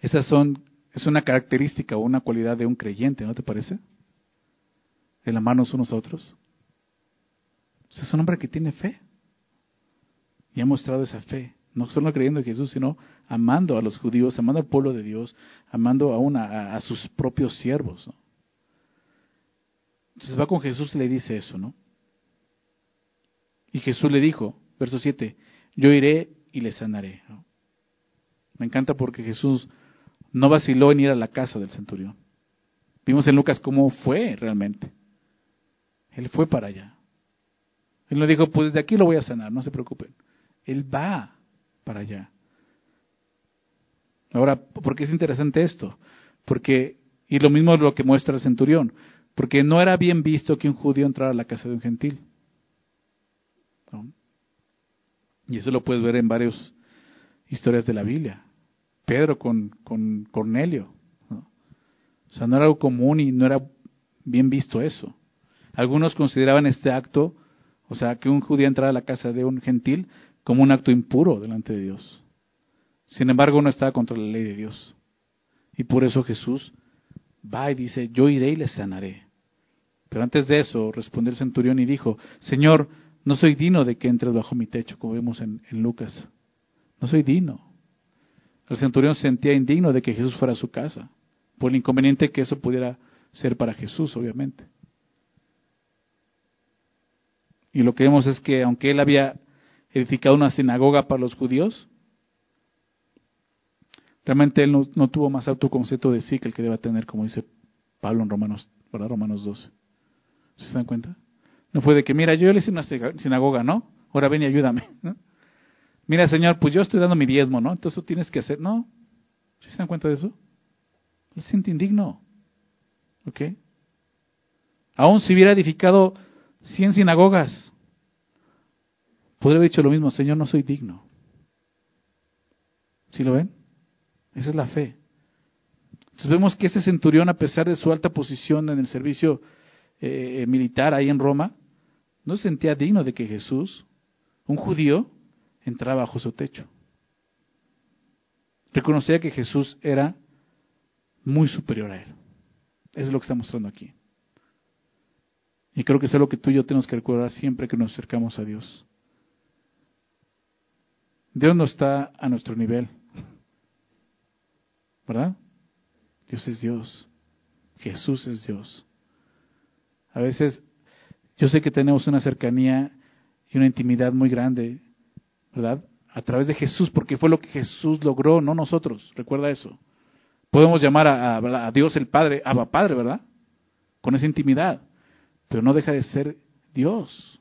Esas son, es una característica o una cualidad de un creyente, ¿no te parece? El amarnos unos a otros. es un hombre que tiene fe. Y ha mostrado esa fe. No solo creyendo en Jesús, sino amando a los judíos, amando al pueblo de Dios, amando aún a, sus propios siervos. Entonces va con Jesús y le dice eso, ¿no? Y Jesús le dijo, verso 7, yo iré y le sanaré. Me encanta porque Jesús no vaciló en ir a la casa del centurión. Vimos en Lucas cómo fue realmente. Él fue para allá. Él no dijo, pues desde aquí lo voy a sanar, no se preocupen. Él va para allá. Ahora, ¿por qué es interesante esto? Porque, y lo mismo es lo que muestra el centurión, porque no era bien visto que un judío entrara a la casa de un gentil. Y eso lo puedes ver en varias historias de la Biblia. Pedro con, con Cornelio. O sea, no era algo común y no era bien visto eso. Algunos consideraban este acto, o sea, que un judío entrara a la casa de un gentil, como un acto impuro delante de Dios. Sin embargo, no estaba contra la ley de Dios. Y por eso Jesús va y dice, yo iré y les sanaré. Pero antes de eso respondió el centurión y dijo, Señor, no soy digno de que entres bajo mi techo, como vemos en, Lucas. No soy digno. El centurión se sentía indigno de que Jesús fuera a su casa, por el inconveniente que eso pudiera ser para Jesús, obviamente. Y lo que vemos es que aunque él había edificado una sinagoga para los judíos, realmente él no, tuvo más autoconcepto de sí que el que deba tener, como dice Pablo en Romanos, Romanos 12. ¿Se dan cuenta? No fue de que, mira, yo le hice una sinagoga, ¿no? Ahora ven y ayúdame. Mira, Señor, pues yo estoy dando mi diezmo, ¿no? Entonces tú tienes que hacer. No. ¿Sí se dan cuenta de eso? Él se siente indigno. ¿Ok? Aún si hubiera edificado 100 sinagogas, podría haber dicho lo mismo, Señor, no soy digno. ¿Sí lo ven? Esa es la fe. Entonces vemos que ese centurión, a pesar de su alta posición en el servicio eh, militar ahí en Roma, no se sentía digno de que Jesús, un judío, entraba bajo su techo. Reconocía que Jesús era muy superior a él. Eso es lo que está mostrando aquí. Y creo que es algo que tú y yo tenemos que recordar siempre que nos acercamos a Dios. Dios no está a nuestro nivel. ¿Verdad? Dios es Dios. Jesús es Dios. A veces yo sé que tenemos una cercanía y una intimidad muy grande, ¿verdad? A través de Jesús, porque fue lo que Jesús logró, no nosotros. Recuerda eso. Podemos llamar a, Dios el Padre, Abba Padre, ¿verdad? Con esa intimidad. Pero no deja de ser Dios.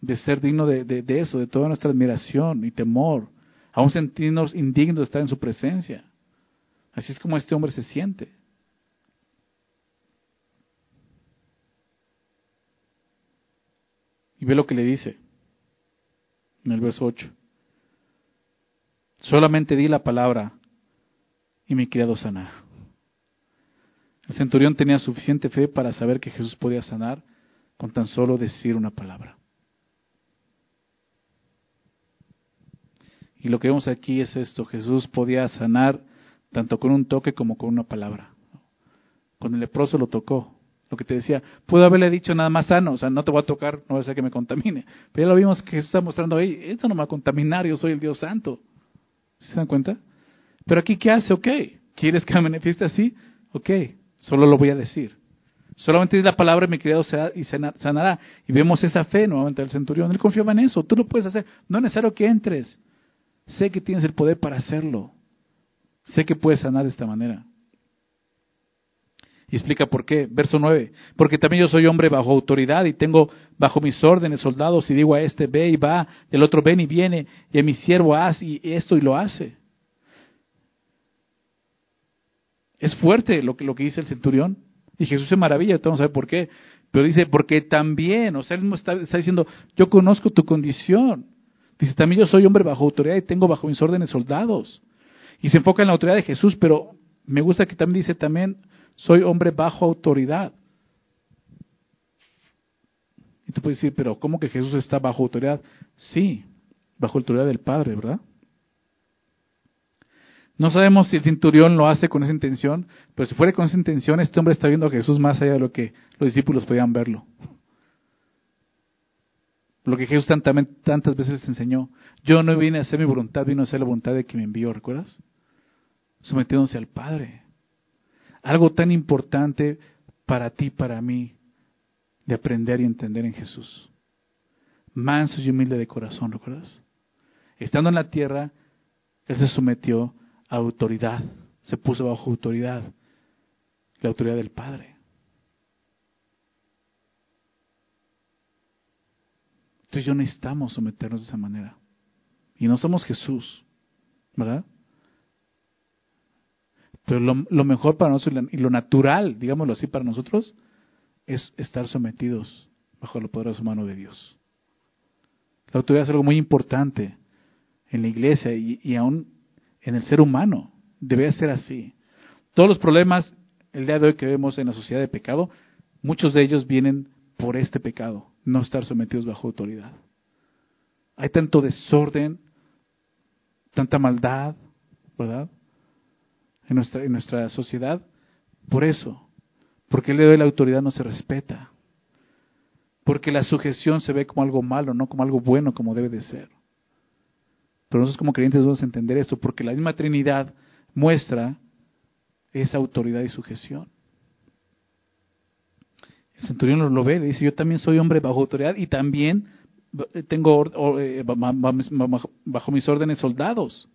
De ser digno de, de eso, de toda nuestra admiración y temor. Aún sentirnos indignos de estar en su presencia. Así es como este hombre se siente. Y ve lo que le dice en el verso 8. Solamente di la palabra y mi criado sanar. El centurión tenía suficiente fe para saber que Jesús podía sanar con tan solo decir una palabra. Y lo que vemos aquí es esto, Jesús podía sanar tanto con un toque como con una palabra. Cuando el leproso lo tocó, lo que te decía, puedo haberle dicho nada más sano, o sea, no te voy a tocar, no va a ser que me contamine. Pero ya lo vimos que Jesús está mostrando ahí, esto no me va a contaminar, yo soy el Dios Santo. ¿Se dan cuenta? Pero aquí, ¿qué hace? Ok, ¿quieres que me manifieste así? Ok, solo lo voy a decir. Solamente la palabra, mi criado y sanará. Y vemos esa fe nuevamente del centurión. Él confiaba en eso. Tú lo puedes hacer. No es necesario que entres. Sé que tienes el poder para hacerlo. Sé que puedes sanar de esta manera. Y explica por qué. Verso 9. Porque también yo soy hombre bajo autoridad y tengo bajo mis órdenes soldados y digo a este ve y va, al otro ven y viene, y a mi siervo haz y esto y lo hace. Es fuerte lo que, lo que dice el centurión. Y Jesús se maravilla, vamos a ver por qué. Pero dice, porque también, o sea, él está, está diciendo, yo conozco tu condición. Dice, también yo soy hombre bajo autoridad y tengo bajo mis órdenes soldados. Y se enfoca en la autoridad de Jesús, pero me gusta que también dice también, soy hombre bajo autoridad. Y tú puedes decir, pero ¿cómo que Jesús está bajo autoridad? Sí, bajo autoridad del Padre, ¿verdad? No sabemos si el cinturón lo hace con esa intención, pero si fuera con esa intención, este hombre está viendo a Jesús más allá de lo que los discípulos podían verlo. Lo que Jesús tantas veces les enseñó. Yo no vine a hacer mi voluntad, vine a hacer la voluntad de que me envió, ¿recuerdas? Sometiéndose al Padre algo tan importante para ti, para mí, de aprender y entender en Jesús. Manso y humilde de corazón, ¿recuerdas? Estando en la tierra, Él se sometió a autoridad, se puso bajo autoridad, la autoridad del Padre. Entonces yo necesitamos someternos de esa manera. Y no somos Jesús, ¿verdad? Pero lo, mejor para nosotros y lo natural, digámoslo así, para nosotros, es estar sometidos bajo la poderosa mano de Dios. La autoridad es algo muy importante en la iglesia y, y aún en el ser humano. Debe ser así. Todos los problemas el día de hoy que vemos en la sociedad de pecado, muchos de ellos vienen por este pecado, no estar sometidos bajo autoridad. Hay tanto desorden, tanta maldad, ¿verdad? En nuestra, en nuestra sociedad por eso, porque el de la autoridad no se respeta, porque la sujeción se ve como algo malo, no como algo bueno como debe de ser. Pero nosotros como creyentes debemos entender esto, porque la misma Trinidad muestra esa autoridad y sujeción. El centurión lo ve, le dice, yo también soy hombre bajo autoridad y también tengo eh, bajo mis órdenes soldados.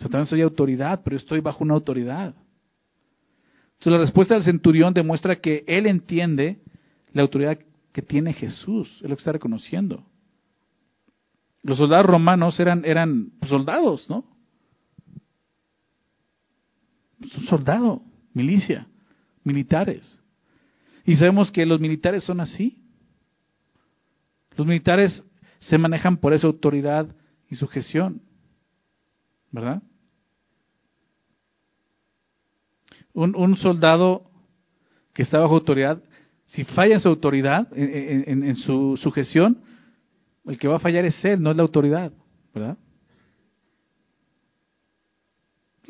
O también soy autoridad, pero estoy bajo una autoridad. Entonces la respuesta del centurión demuestra que él entiende la autoridad que tiene Jesús, es lo que está reconociendo. Los soldados romanos eran, eran soldados, ¿no? Un soldado, milicia, militares. Y sabemos que los militares son así. Los militares se manejan por esa autoridad y sujeción. ¿Verdad? Un, soldado que está bajo autoridad, si falla en su autoridad, en, su sujeción, el que va a fallar es él, no es la autoridad, ¿verdad?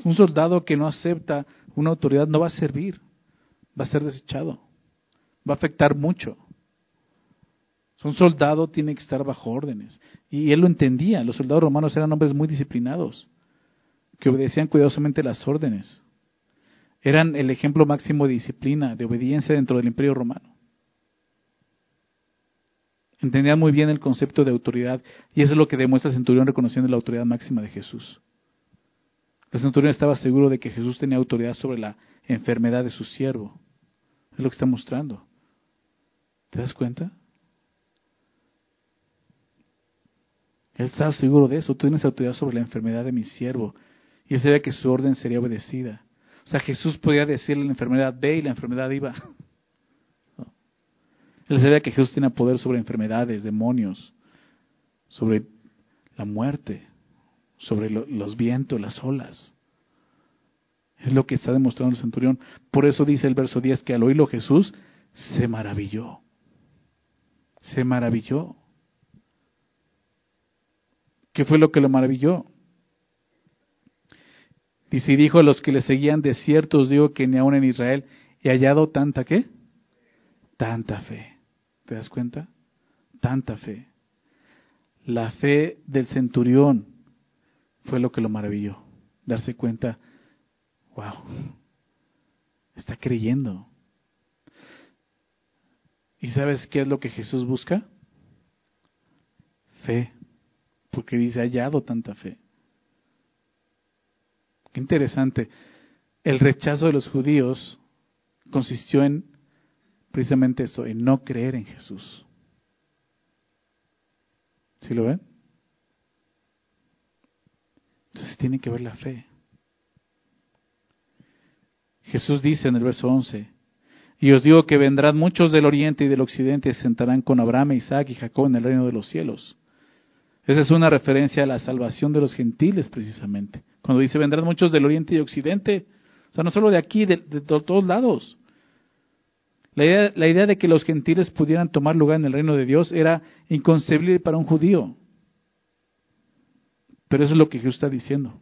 Un soldado que no acepta una autoridad no va a servir, va a ser desechado, va a afectar mucho. Un soldado tiene que estar bajo órdenes. Y él lo entendía, los soldados romanos eran hombres muy disciplinados que obedecían cuidadosamente las órdenes. Eran el ejemplo máximo de disciplina, de obediencia dentro del imperio romano. Entendían muy bien el concepto de autoridad y eso es lo que demuestra centurión reconociendo la autoridad máxima de Jesús. El centurión estaba seguro de que Jesús tenía autoridad sobre la enfermedad de su siervo. Es lo que está mostrando. ¿Te das cuenta? Él estaba seguro de eso. Tú tienes autoridad sobre la enfermedad de mi siervo. Y él sabía que su orden sería obedecida. O sea, Jesús podía decirle la enfermedad ve y la enfermedad iba. Él sabía que Jesús tiene poder sobre enfermedades, demonios, sobre la muerte, sobre los vientos, las olas. Es lo que está demostrando el centurión. Por eso dice el verso 10 que al oírlo Jesús se maravilló. Se maravilló. ¿Qué fue lo que lo maravilló? Y si dijo a los que le seguían, de cierto os digo que ni aún en Israel he hallado tanta qué? Tanta fe. ¿Te das cuenta? Tanta fe. La fe del centurión fue lo que lo maravilló. Darse cuenta, wow, está creyendo. ¿Y sabes qué es lo que Jesús busca? Fe, porque dice, hallado tanta fe. Qué interesante. El rechazo de los judíos consistió en precisamente eso, en no creer en Jesús. ¿Sí lo ven? Entonces tiene que ver la fe. Jesús dice en el verso 11, y os digo que vendrán muchos del oriente y del occidente y se sentarán con Abraham, Isaac y Jacob en el reino de los cielos. Esa es una referencia a la salvación de los gentiles precisamente. Cuando dice vendrán muchos del oriente y occidente, o sea, no solo de aquí, de, todos lados. La idea, la idea de que los gentiles pudieran tomar lugar en el reino de Dios era inconcebible para un judío. Pero eso es lo que Jesús está diciendo.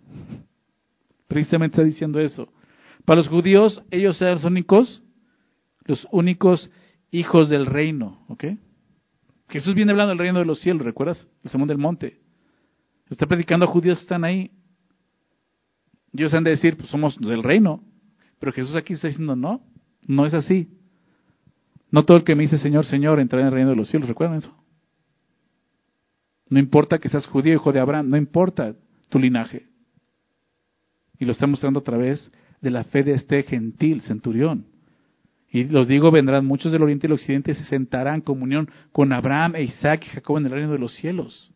Precisamente está diciendo eso. Para los judíos, ellos eran los únicos, los únicos hijos del reino, ¿ok? Jesús viene hablando del reino de los cielos, ¿recuerdas? El sermón del monte. Está predicando a judíos que están ahí. Ellos han de decir, pues somos del reino. Pero Jesús aquí está diciendo, no, no es así. No todo el que me dice Señor, Señor entrará en el reino de los cielos. ¿Recuerdan eso? No importa que seas judío, hijo de Abraham, no importa tu linaje. Y lo está mostrando a través de la fe de este gentil centurión. Y los digo, vendrán muchos del oriente y del occidente y se sentarán en comunión con Abraham e Isaac y Jacob en el reino de los cielos.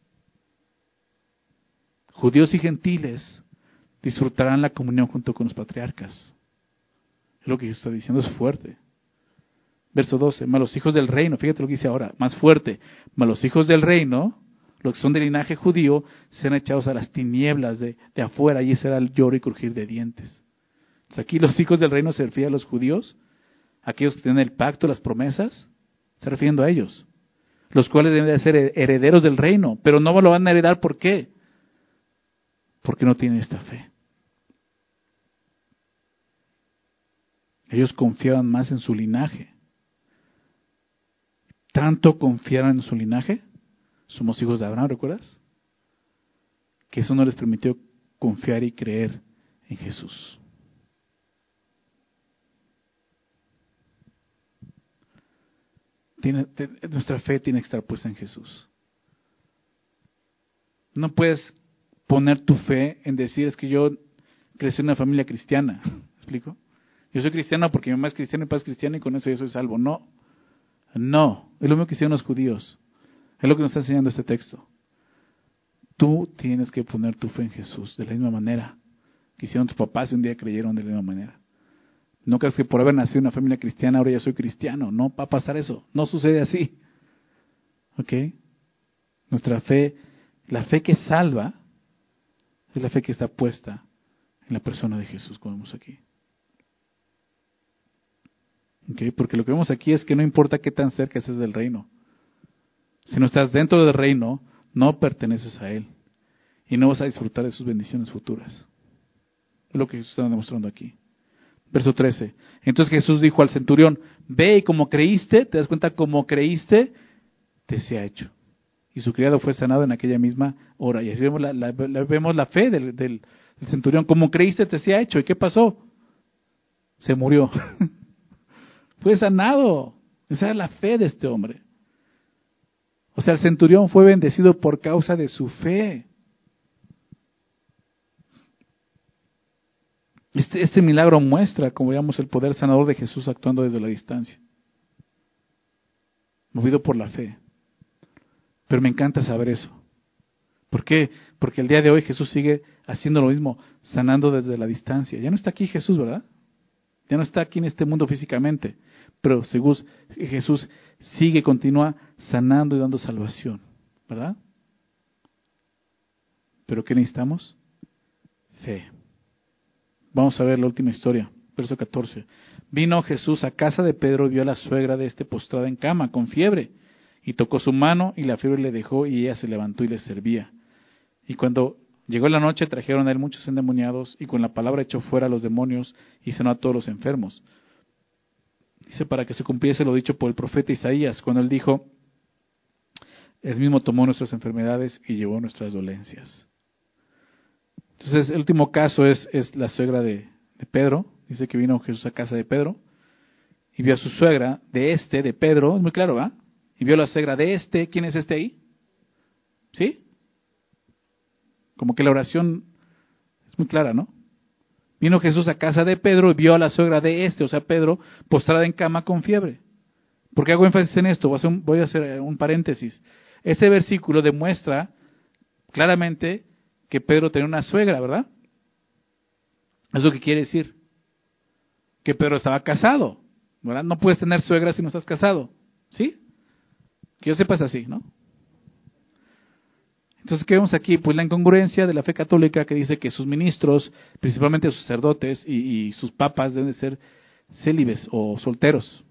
Judíos y gentiles disfrutarán la comunión junto con los patriarcas. Es lo que está diciendo, es fuerte. Verso 12, más los hijos del reino, fíjate lo que dice ahora, más fuerte, más los hijos del reino los que son de linaje judío, serán echados a las tinieblas de, afuera, y será el lloro y crujir de dientes. Entonces aquí los hijos del reino se refieren a los judíos, aquellos que tienen el pacto, las promesas, se refiriendo a ellos, los cuales deben de ser herederos del reino, pero no lo van a heredar, ¿por qué? Porque no tienen esta fe. Ellos confiaban más en su linaje. Tanto confiaron en su linaje somos hijos de Abraham, ¿recuerdas? Que eso no les permitió confiar y creer en Jesús. Nuestra fe tiene que estar puesta en Jesús. No puedes poner tu fe en decir es que yo crecí en una familia cristiana. ¿Me explico? Yo soy cristiana porque mi mamá es cristiana y mi papá es cristiano y con eso yo soy salvo. No. No. Es lo mismo que hicieron los judíos. Es lo que nos está enseñando este texto. Tú tienes que poner tu fe en Jesús de la misma manera que hicieron tus papás y un día creyeron de la misma manera. No creas que por haber nacido en una familia cristiana ahora ya soy cristiano. No va a pasar eso. No sucede así. ¿Ok? Nuestra fe, la fe que salva, es la fe que está puesta en la persona de Jesús, como vemos aquí. ¿Ok? Porque lo que vemos aquí es que no importa qué tan cerca estés del reino. Si no estás dentro del reino, no perteneces a Él. Y no vas a disfrutar de sus bendiciones futuras. Es lo que Jesús está demostrando aquí. Verso 13. Entonces Jesús dijo al centurión, ve y como creíste, te das cuenta, como creíste, te se ha hecho. Y su criado fue sanado en aquella misma hora. Y así vemos la, vemos la fe del, del, centurión, como creíste, te se ha hecho. ¿Y qué pasó? Se murió. fue sanado. Esa era la fe de este hombre. O sea, el centurión fue bendecido por causa de su fe. Este, este, milagro muestra, como veamos, el poder sanador de Jesús actuando desde la distancia, movido por la fe. Pero me encanta saber eso. ¿Por qué? Porque el día de hoy Jesús sigue haciendo lo mismo, sanando desde la distancia. Ya no está aquí Jesús, ¿verdad? Ya no está aquí en este mundo físicamente, pero Jesús sigue, continúa sanando y dando salvación, ¿verdad? Pero ¿qué necesitamos? Fe. Vamos a ver la última historia, verso 14. Vino Jesús a casa de Pedro y vio a la suegra de este postrada en cama, con fiebre, y tocó su mano y la fiebre le dejó y ella se levantó y le servía. Y cuando llegó la noche trajeron a él muchos endemoniados y con la palabra echó fuera a los demonios y sanó a todos los enfermos. Dice, para que se cumpliese lo dicho por el profeta Isaías, cuando él dijo, el mismo tomó nuestras enfermedades y llevó nuestras dolencias. Entonces, el último caso es, la suegra de, Pedro. Dice que vino Jesús a casa de Pedro y vio a su suegra de este, de Pedro, es muy claro, ¿va? Y vio a la suegra de este, ¿quién es este ahí? ¿Sí? Como que la oración es muy clara, ¿no? Vino Jesús a casa de Pedro y vio a la suegra de este, o sea, Pedro, postrada en cama con fiebre. ¿Por qué hago énfasis en esto? Voy a hacer un paréntesis. Este versículo demuestra claramente que Pedro tenía una suegra, ¿verdad? Es lo que quiere decir. Que Pedro estaba casado, ¿verdad? No puedes tener suegra si no estás casado, ¿sí? Que yo sepa es así, ¿no? Entonces, ¿qué vemos aquí? Pues la incongruencia de la fe católica que dice que sus ministros, principalmente sus sacerdotes y, sus papas, deben de ser célibes o solteros.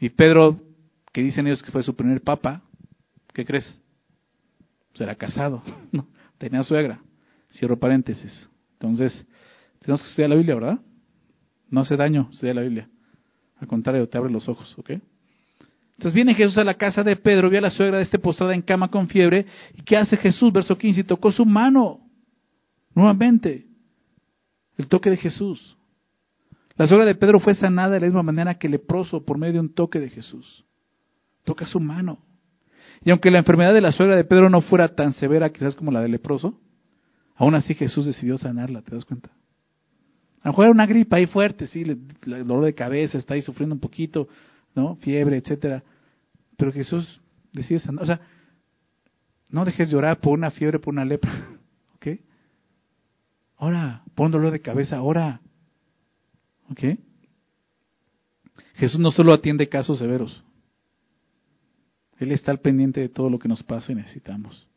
Y Pedro, que dicen ellos que fue su primer papa, ¿qué crees? Será casado, ¿no? tenía suegra. Cierro paréntesis. Entonces, tenemos que estudiar la Biblia, ¿verdad? No hace daño estudiar la Biblia. Al contrario, te abre los ojos, ¿ok? Entonces viene Jesús a la casa de Pedro, vio a la suegra de este postrada en cama con fiebre. ¿Y qué hace Jesús? Verso 15, y tocó su mano. Nuevamente, el toque de Jesús. La suegra de Pedro fue sanada de la misma manera que el leproso por medio de un toque de Jesús. Toca su mano. Y aunque la enfermedad de la suegra de Pedro no fuera tan severa quizás como la del leproso, aún así Jesús decidió sanarla, ¿te das cuenta? A lo mejor era una gripa ahí fuerte, sí, el dolor de cabeza, está ahí sufriendo un poquito, ¿no? Fiebre, etcétera. Pero Jesús decide sanar. O sea, no dejes llorar por una fiebre, por una lepra. ¿Ok? Ahora, pon dolor de cabeza, ahora. ¿Ok? Jesús no solo atiende casos severos. Él está al pendiente de todo lo que nos pasa y necesitamos.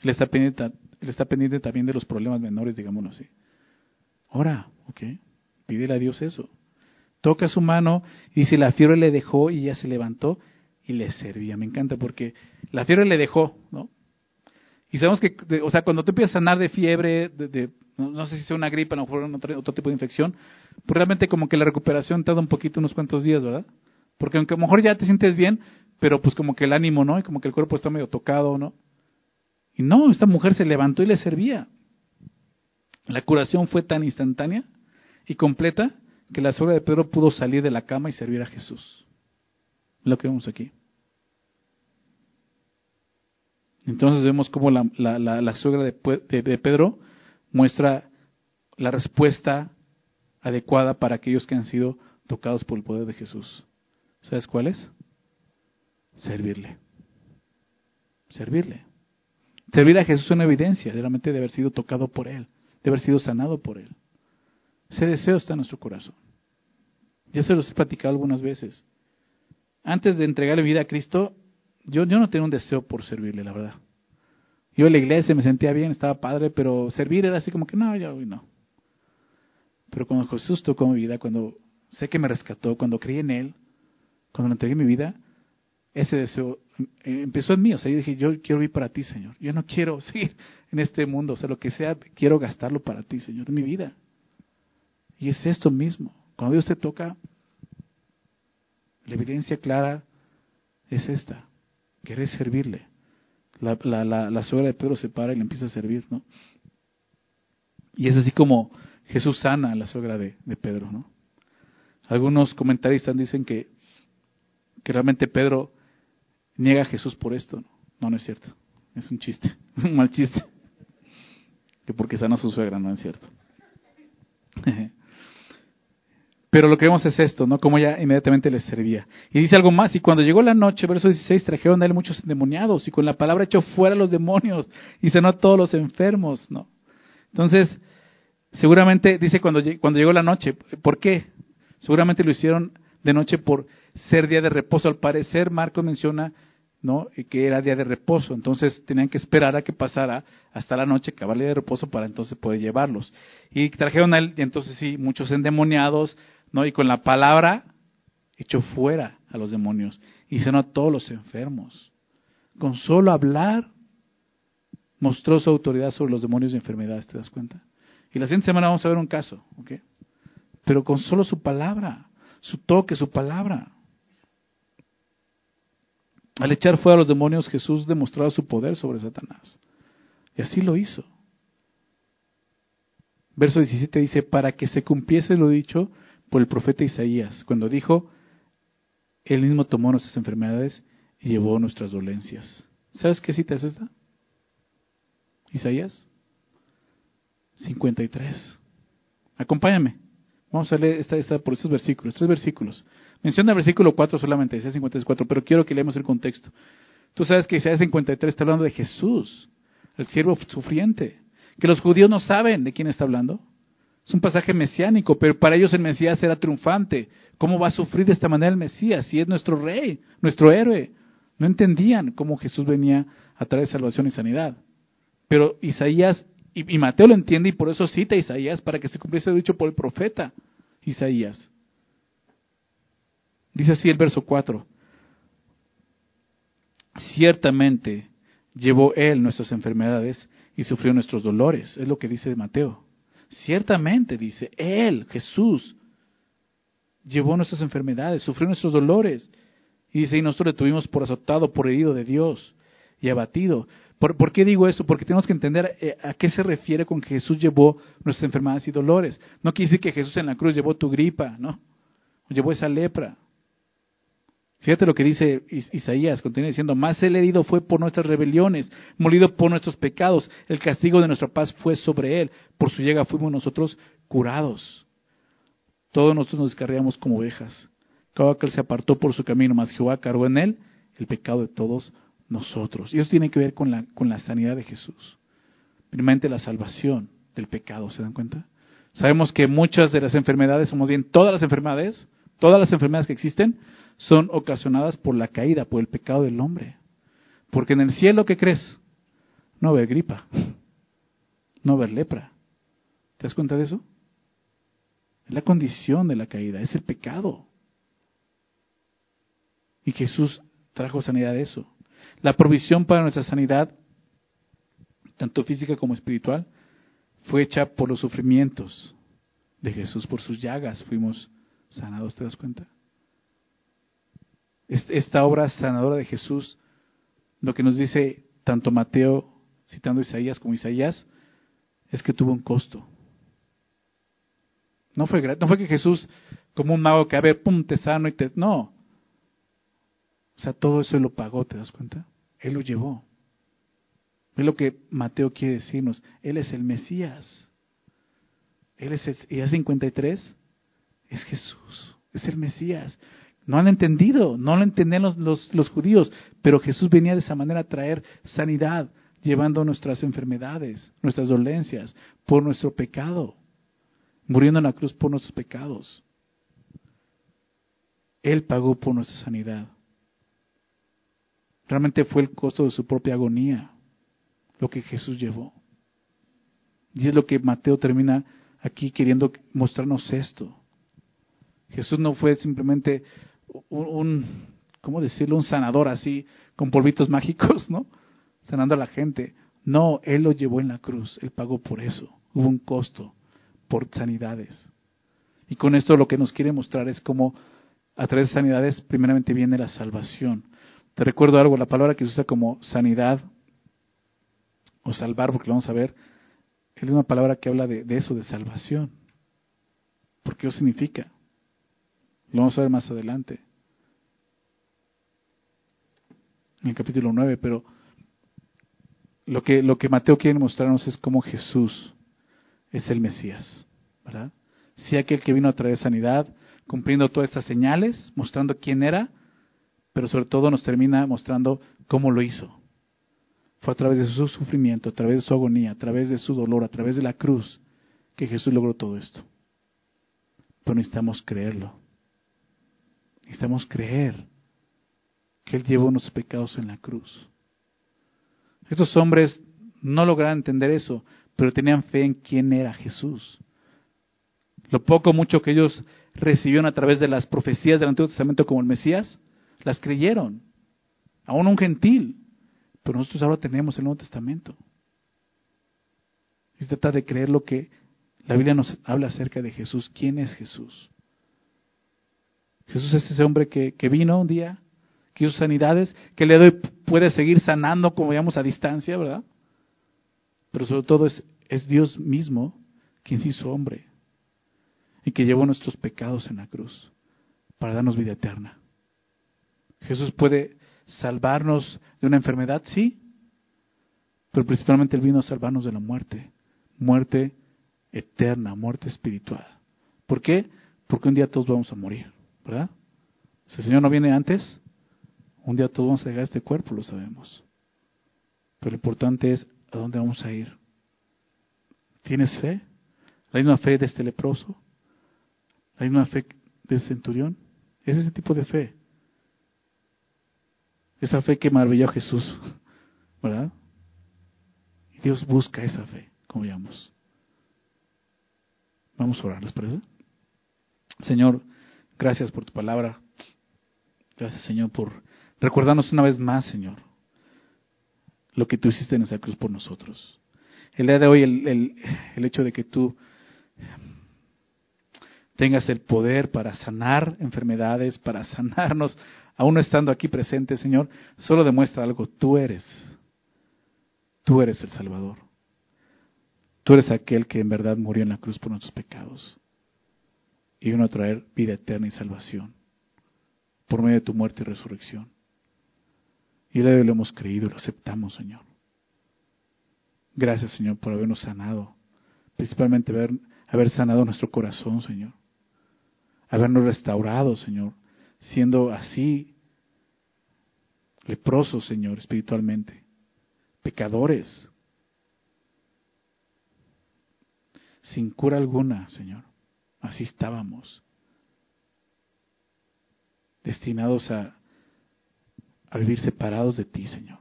Él está pendiente, él está pendiente también de los problemas menores, digámoslo así. Ora, ¿ok? Pídele a Dios eso toca su mano y dice, la fiebre le dejó y ya se levantó y le servía. Me encanta porque la fiebre le dejó, ¿no? Y sabemos que, o sea, cuando tú empiezas a sanar de fiebre, de, no, sé si sea una gripe, a lo mejor otro, otro tipo de infección, pues realmente como que la recuperación tarda un poquito, unos cuantos días, ¿verdad? Porque aunque a lo mejor ya te sientes bien, pero pues como que el ánimo, ¿no? Y como que el cuerpo está medio tocado, ¿no? Y no, esta mujer se levantó y le servía. La curación fue tan instantánea y completa que la suegra de Pedro pudo salir de la cama y servir a Jesús. Lo que vemos aquí. Entonces vemos cómo la, suegra de, de, Pedro muestra la respuesta adecuada para aquellos que han sido tocados por el poder de Jesús. ¿Sabes cuál es? Servirle. Servirle. Servir a Jesús es una evidencia realmente de haber sido tocado por Él, de haber sido sanado por Él. Ese deseo está en nuestro corazón. Ya se los he platicado algunas veces. Antes de entregarle vida a Cristo, yo, yo no tenía un deseo por servirle, la verdad. Yo en la iglesia me sentía bien, estaba padre, pero servir era así como que no, hoy no. Pero cuando Jesús tocó mi vida, cuando sé que me rescató, cuando creí en Él, cuando le entregué mi vida, ese deseo eh, empezó en mí. O sea, yo dije, yo quiero vivir para ti, Señor. Yo no quiero seguir en este mundo. O sea, lo que sea, quiero gastarlo para ti, Señor, en mi vida. Y es esto mismo. Cuando Dios te toca, la evidencia clara es esta. Querés servirle. La, la, la, la suegra de Pedro se para y le empieza a servir, ¿no? Y es así como Jesús sana a la suegra de, de Pedro, ¿no? Algunos comentaristas dicen que, que realmente Pedro niega a Jesús por esto. No, no, es cierto. Es un chiste, un mal chiste. Que porque sana a su suegra, no es cierto. Pero lo que vemos es esto, ¿no? Como ella inmediatamente les servía. Y dice algo más, y cuando llegó la noche, verso 16, trajeron a él muchos endemoniados, y con la palabra echó fuera los demonios, y sanó a todos los enfermos, ¿no? Entonces, seguramente, dice cuando, cuando llegó la noche, ¿por qué? Seguramente lo hicieron de noche por ser día de reposo. Al parecer, Marco menciona ¿no? que era día de reposo. Entonces tenían que esperar a que pasara hasta la noche, que día de reposo, para entonces poder llevarlos. Y trajeron a él, y entonces sí, muchos endemoniados, ¿no? Y con la palabra echó fuera a los demonios y sanó a todos los enfermos. Con solo hablar mostró su autoridad sobre los demonios y enfermedades, ¿te das cuenta? Y la siguiente semana vamos a ver un caso, ¿ok? Pero con solo su palabra, su toque, su palabra. Al echar fuera a los demonios, Jesús demostraba su poder sobre Satanás. Y así lo hizo. Verso 17 dice, para que se cumpliese lo dicho por el profeta Isaías, cuando dijo, Él mismo tomó nuestras enfermedades y llevó nuestras dolencias. ¿Sabes qué cita es esta? Isaías. 53. Acompáñame. Vamos a leer esta, esta, por estos versículos, tres versículos. Menciona el versículo 4 solamente, Isaías 54, pero quiero que leamos el contexto. Tú sabes que Isaías 53 está hablando de Jesús, el siervo sufriente, que los judíos no saben de quién está hablando. Es un pasaje mesiánico, pero para ellos el Mesías era triunfante. ¿Cómo va a sufrir de esta manera el Mesías si es nuestro rey, nuestro héroe? No entendían cómo Jesús venía a traer salvación y sanidad. Pero Isaías, y, Mateo lo entiende y por eso cita a Isaías para que se cumpliese lo dicho por el profeta Isaías. Dice así el verso 4. Ciertamente llevó Él nuestras enfermedades y sufrió nuestros dolores. Es lo que dice Mateo. Ciertamente, dice, Él, Jesús, llevó nuestras enfermedades, sufrió nuestros dolores. Y dice, y nosotros le tuvimos por azotado, por herido de Dios y abatido. ¿Por, qué digo esto? Porque tenemos que entender eh, a qué se refiere con que Jesús llevó nuestras enfermedades y dolores. No quiere decir que Jesús en la cruz llevó tu gripa, ¿no? Llevó esa lepra. Fíjate lo que dice Isaías, continúa diciendo, más el herido fue por nuestras rebeliones, molido por nuestros pecados, el castigo de nuestra paz fue sobre él, por su llega fuimos nosotros curados. Todos nosotros nos descarriamos como ovejas. Cada él se apartó por su camino, mas Jehová cargó en él el pecado de todos nosotros. Y eso tiene que ver con la, con la sanidad de Jesús. Primeramente la salvación del pecado, ¿se dan cuenta? Sabemos que muchas de las enfermedades, o más bien todas las enfermedades, todas las enfermedades que existen, son ocasionadas por la caída, por el pecado del hombre. Porque en el cielo, ¿qué crees? No haber gripa, no haber lepra. ¿Te das cuenta de eso? Es la condición de la caída, es el pecado. Y Jesús trajo sanidad de eso. La provisión para nuestra sanidad, tanto física como espiritual, fue hecha por los sufrimientos de Jesús, por sus llagas fuimos sanados, ¿te das cuenta? Esta obra sanadora de Jesús, lo que nos dice tanto Mateo, citando Isaías como Isaías, es que tuvo un costo. No fue, no fue que Jesús, como un mago que, a ver, pum, te sano y te... No. O sea, todo eso lo pagó, ¿te das cuenta? Él lo llevó. Es lo que Mateo quiere decirnos. Él es el Mesías. Él es el... Y a 53 es Jesús. Es el Mesías. No han entendido, no lo entendían los, los, judíos, pero Jesús venía de esa manera a traer sanidad, llevando nuestras enfermedades, nuestras dolencias, por nuestro pecado, muriendo en la cruz por nuestros pecados. Él pagó por nuestra sanidad. Realmente fue el costo de su propia agonía lo que Jesús llevó. Y es lo que Mateo termina aquí queriendo mostrarnos esto. Jesús no fue simplemente un, ¿cómo decirlo? Un sanador así, con polvitos mágicos, ¿no? Sanando a la gente. No, Él lo llevó en la cruz, Él pagó por eso. Hubo un costo por sanidades. Y con esto lo que nos quiere mostrar es cómo a través de sanidades primeramente viene la salvación. Te recuerdo algo, la palabra que se usa como sanidad o salvar, porque lo vamos a ver, es una palabra que habla de, eso, de salvación. ¿Por qué significa? Lo vamos a ver más adelante. En el capítulo 9, pero lo que, lo que Mateo quiere mostrarnos es cómo Jesús es el Mesías, ¿verdad? Sí, aquel que vino a traer sanidad, cumpliendo todas estas señales, mostrando quién era, pero sobre todo nos termina mostrando cómo lo hizo. Fue a través de su sufrimiento, a través de su agonía, a través de su dolor, a través de la cruz, que Jesús logró todo esto. Pero necesitamos creerlo. Necesitamos creer que Él llevó nuestros pecados en la cruz. Estos hombres no lograron entender eso, pero tenían fe en quién era Jesús. Lo poco mucho que ellos recibieron a través de las profecías del Antiguo Testamento como el Mesías, las creyeron. Aún un gentil. Pero nosotros ahora tenemos el Nuevo Testamento. Es tratar de creer lo que la Biblia nos habla acerca de Jesús. ¿Quién es Jesús? Jesús es ese hombre que, vino un día, que sanidades, que le puede seguir sanando como veamos a distancia, ¿verdad? Pero sobre todo es, Dios mismo quien hizo hombre y que llevó nuestros pecados en la cruz para darnos vida eterna. Jesús puede salvarnos de una enfermedad, sí, pero principalmente Él vino a salvarnos de la muerte, muerte eterna, muerte espiritual. ¿Por qué? Porque un día todos vamos a morir, ¿verdad? Si el Señor no viene antes, un día todos vamos a dejar este cuerpo, lo sabemos. Pero lo importante es a dónde vamos a ir. ¿Tienes fe? ¿La misma fe de este leproso? ¿La misma fe del centurión? Es ese tipo de fe. Esa fe que maravilló a Jesús, ¿verdad? Y Dios busca esa fe, como llamamos. Vamos a orar, ¿les parece? Señor, gracias por tu palabra. Gracias, Señor, por recordarnos una vez más, Señor, lo que tú hiciste en esa cruz por nosotros. El día de hoy, el, el, el hecho de que tú tengas el poder para sanar enfermedades, para sanarnos, aún no estando aquí presente, Señor, solo demuestra algo. Tú eres, tú eres el Salvador. Tú eres aquel que en verdad murió en la cruz por nuestros pecados y vino a traer vida eterna y salvación por medio de tu muerte y resurrección. Y le lo hemos creído y lo aceptamos, Señor. Gracias, Señor, por habernos sanado, principalmente haber, haber sanado nuestro corazón, Señor. Habernos restaurado, Señor, siendo así leprosos, Señor, espiritualmente, pecadores, sin cura alguna, Señor. Así estábamos, destinados a, a vivir separados de ti, Señor,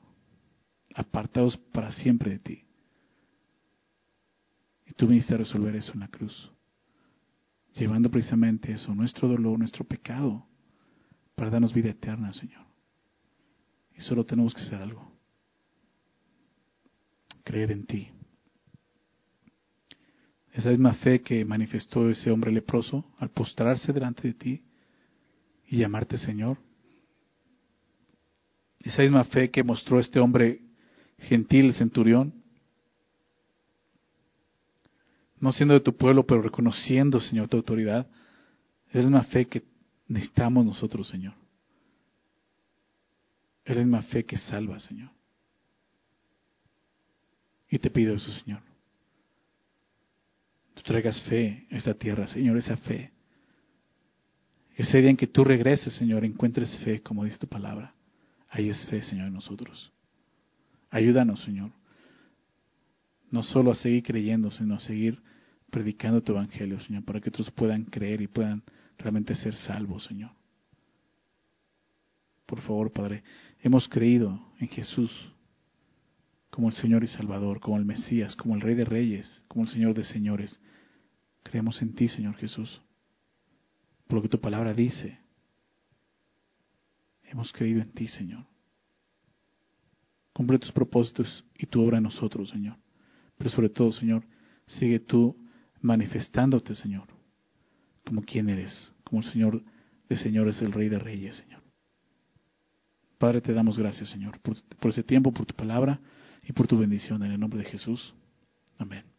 apartados para siempre de ti. Y tú viniste a resolver eso en la cruz, llevando precisamente eso, nuestro dolor, nuestro pecado, para darnos vida eterna, Señor. Y solo tenemos que hacer algo. Creer en ti. Esa misma fe que manifestó ese hombre leproso al postrarse delante de ti y llamarte Señor. Esa misma fe que mostró este hombre gentil, centurión, no siendo de tu pueblo, pero reconociendo, Señor, tu autoridad. Es la misma fe que necesitamos nosotros, Señor. Es la misma fe que salva, Señor. Y te pido eso, Señor. Tú traigas fe a esta tierra, Señor, esa fe. Ese día en que tú regreses, Señor, encuentres fe, como dice tu palabra. Ahí es fe, Señor, en nosotros. Ayúdanos, Señor. No solo a seguir creyendo, sino a seguir predicando tu evangelio, Señor, para que otros puedan creer y puedan realmente ser salvos, Señor. Por favor, Padre, hemos creído en Jesús como el Señor y Salvador, como el Mesías, como el Rey de Reyes, como el Señor de Señores. Creemos en ti, Señor Jesús, por lo que tu palabra dice. Hemos creído en ti, Señor. Cumple tus propósitos y tu obra en nosotros, Señor. Pero sobre todo, Señor, sigue tú manifestándote, Señor, como quien eres, como el Señor de señores, el Rey de Reyes, Señor. Padre, te damos gracias, Señor, por, por ese tiempo, por tu palabra y por tu bendición en el nombre de Jesús. Amén.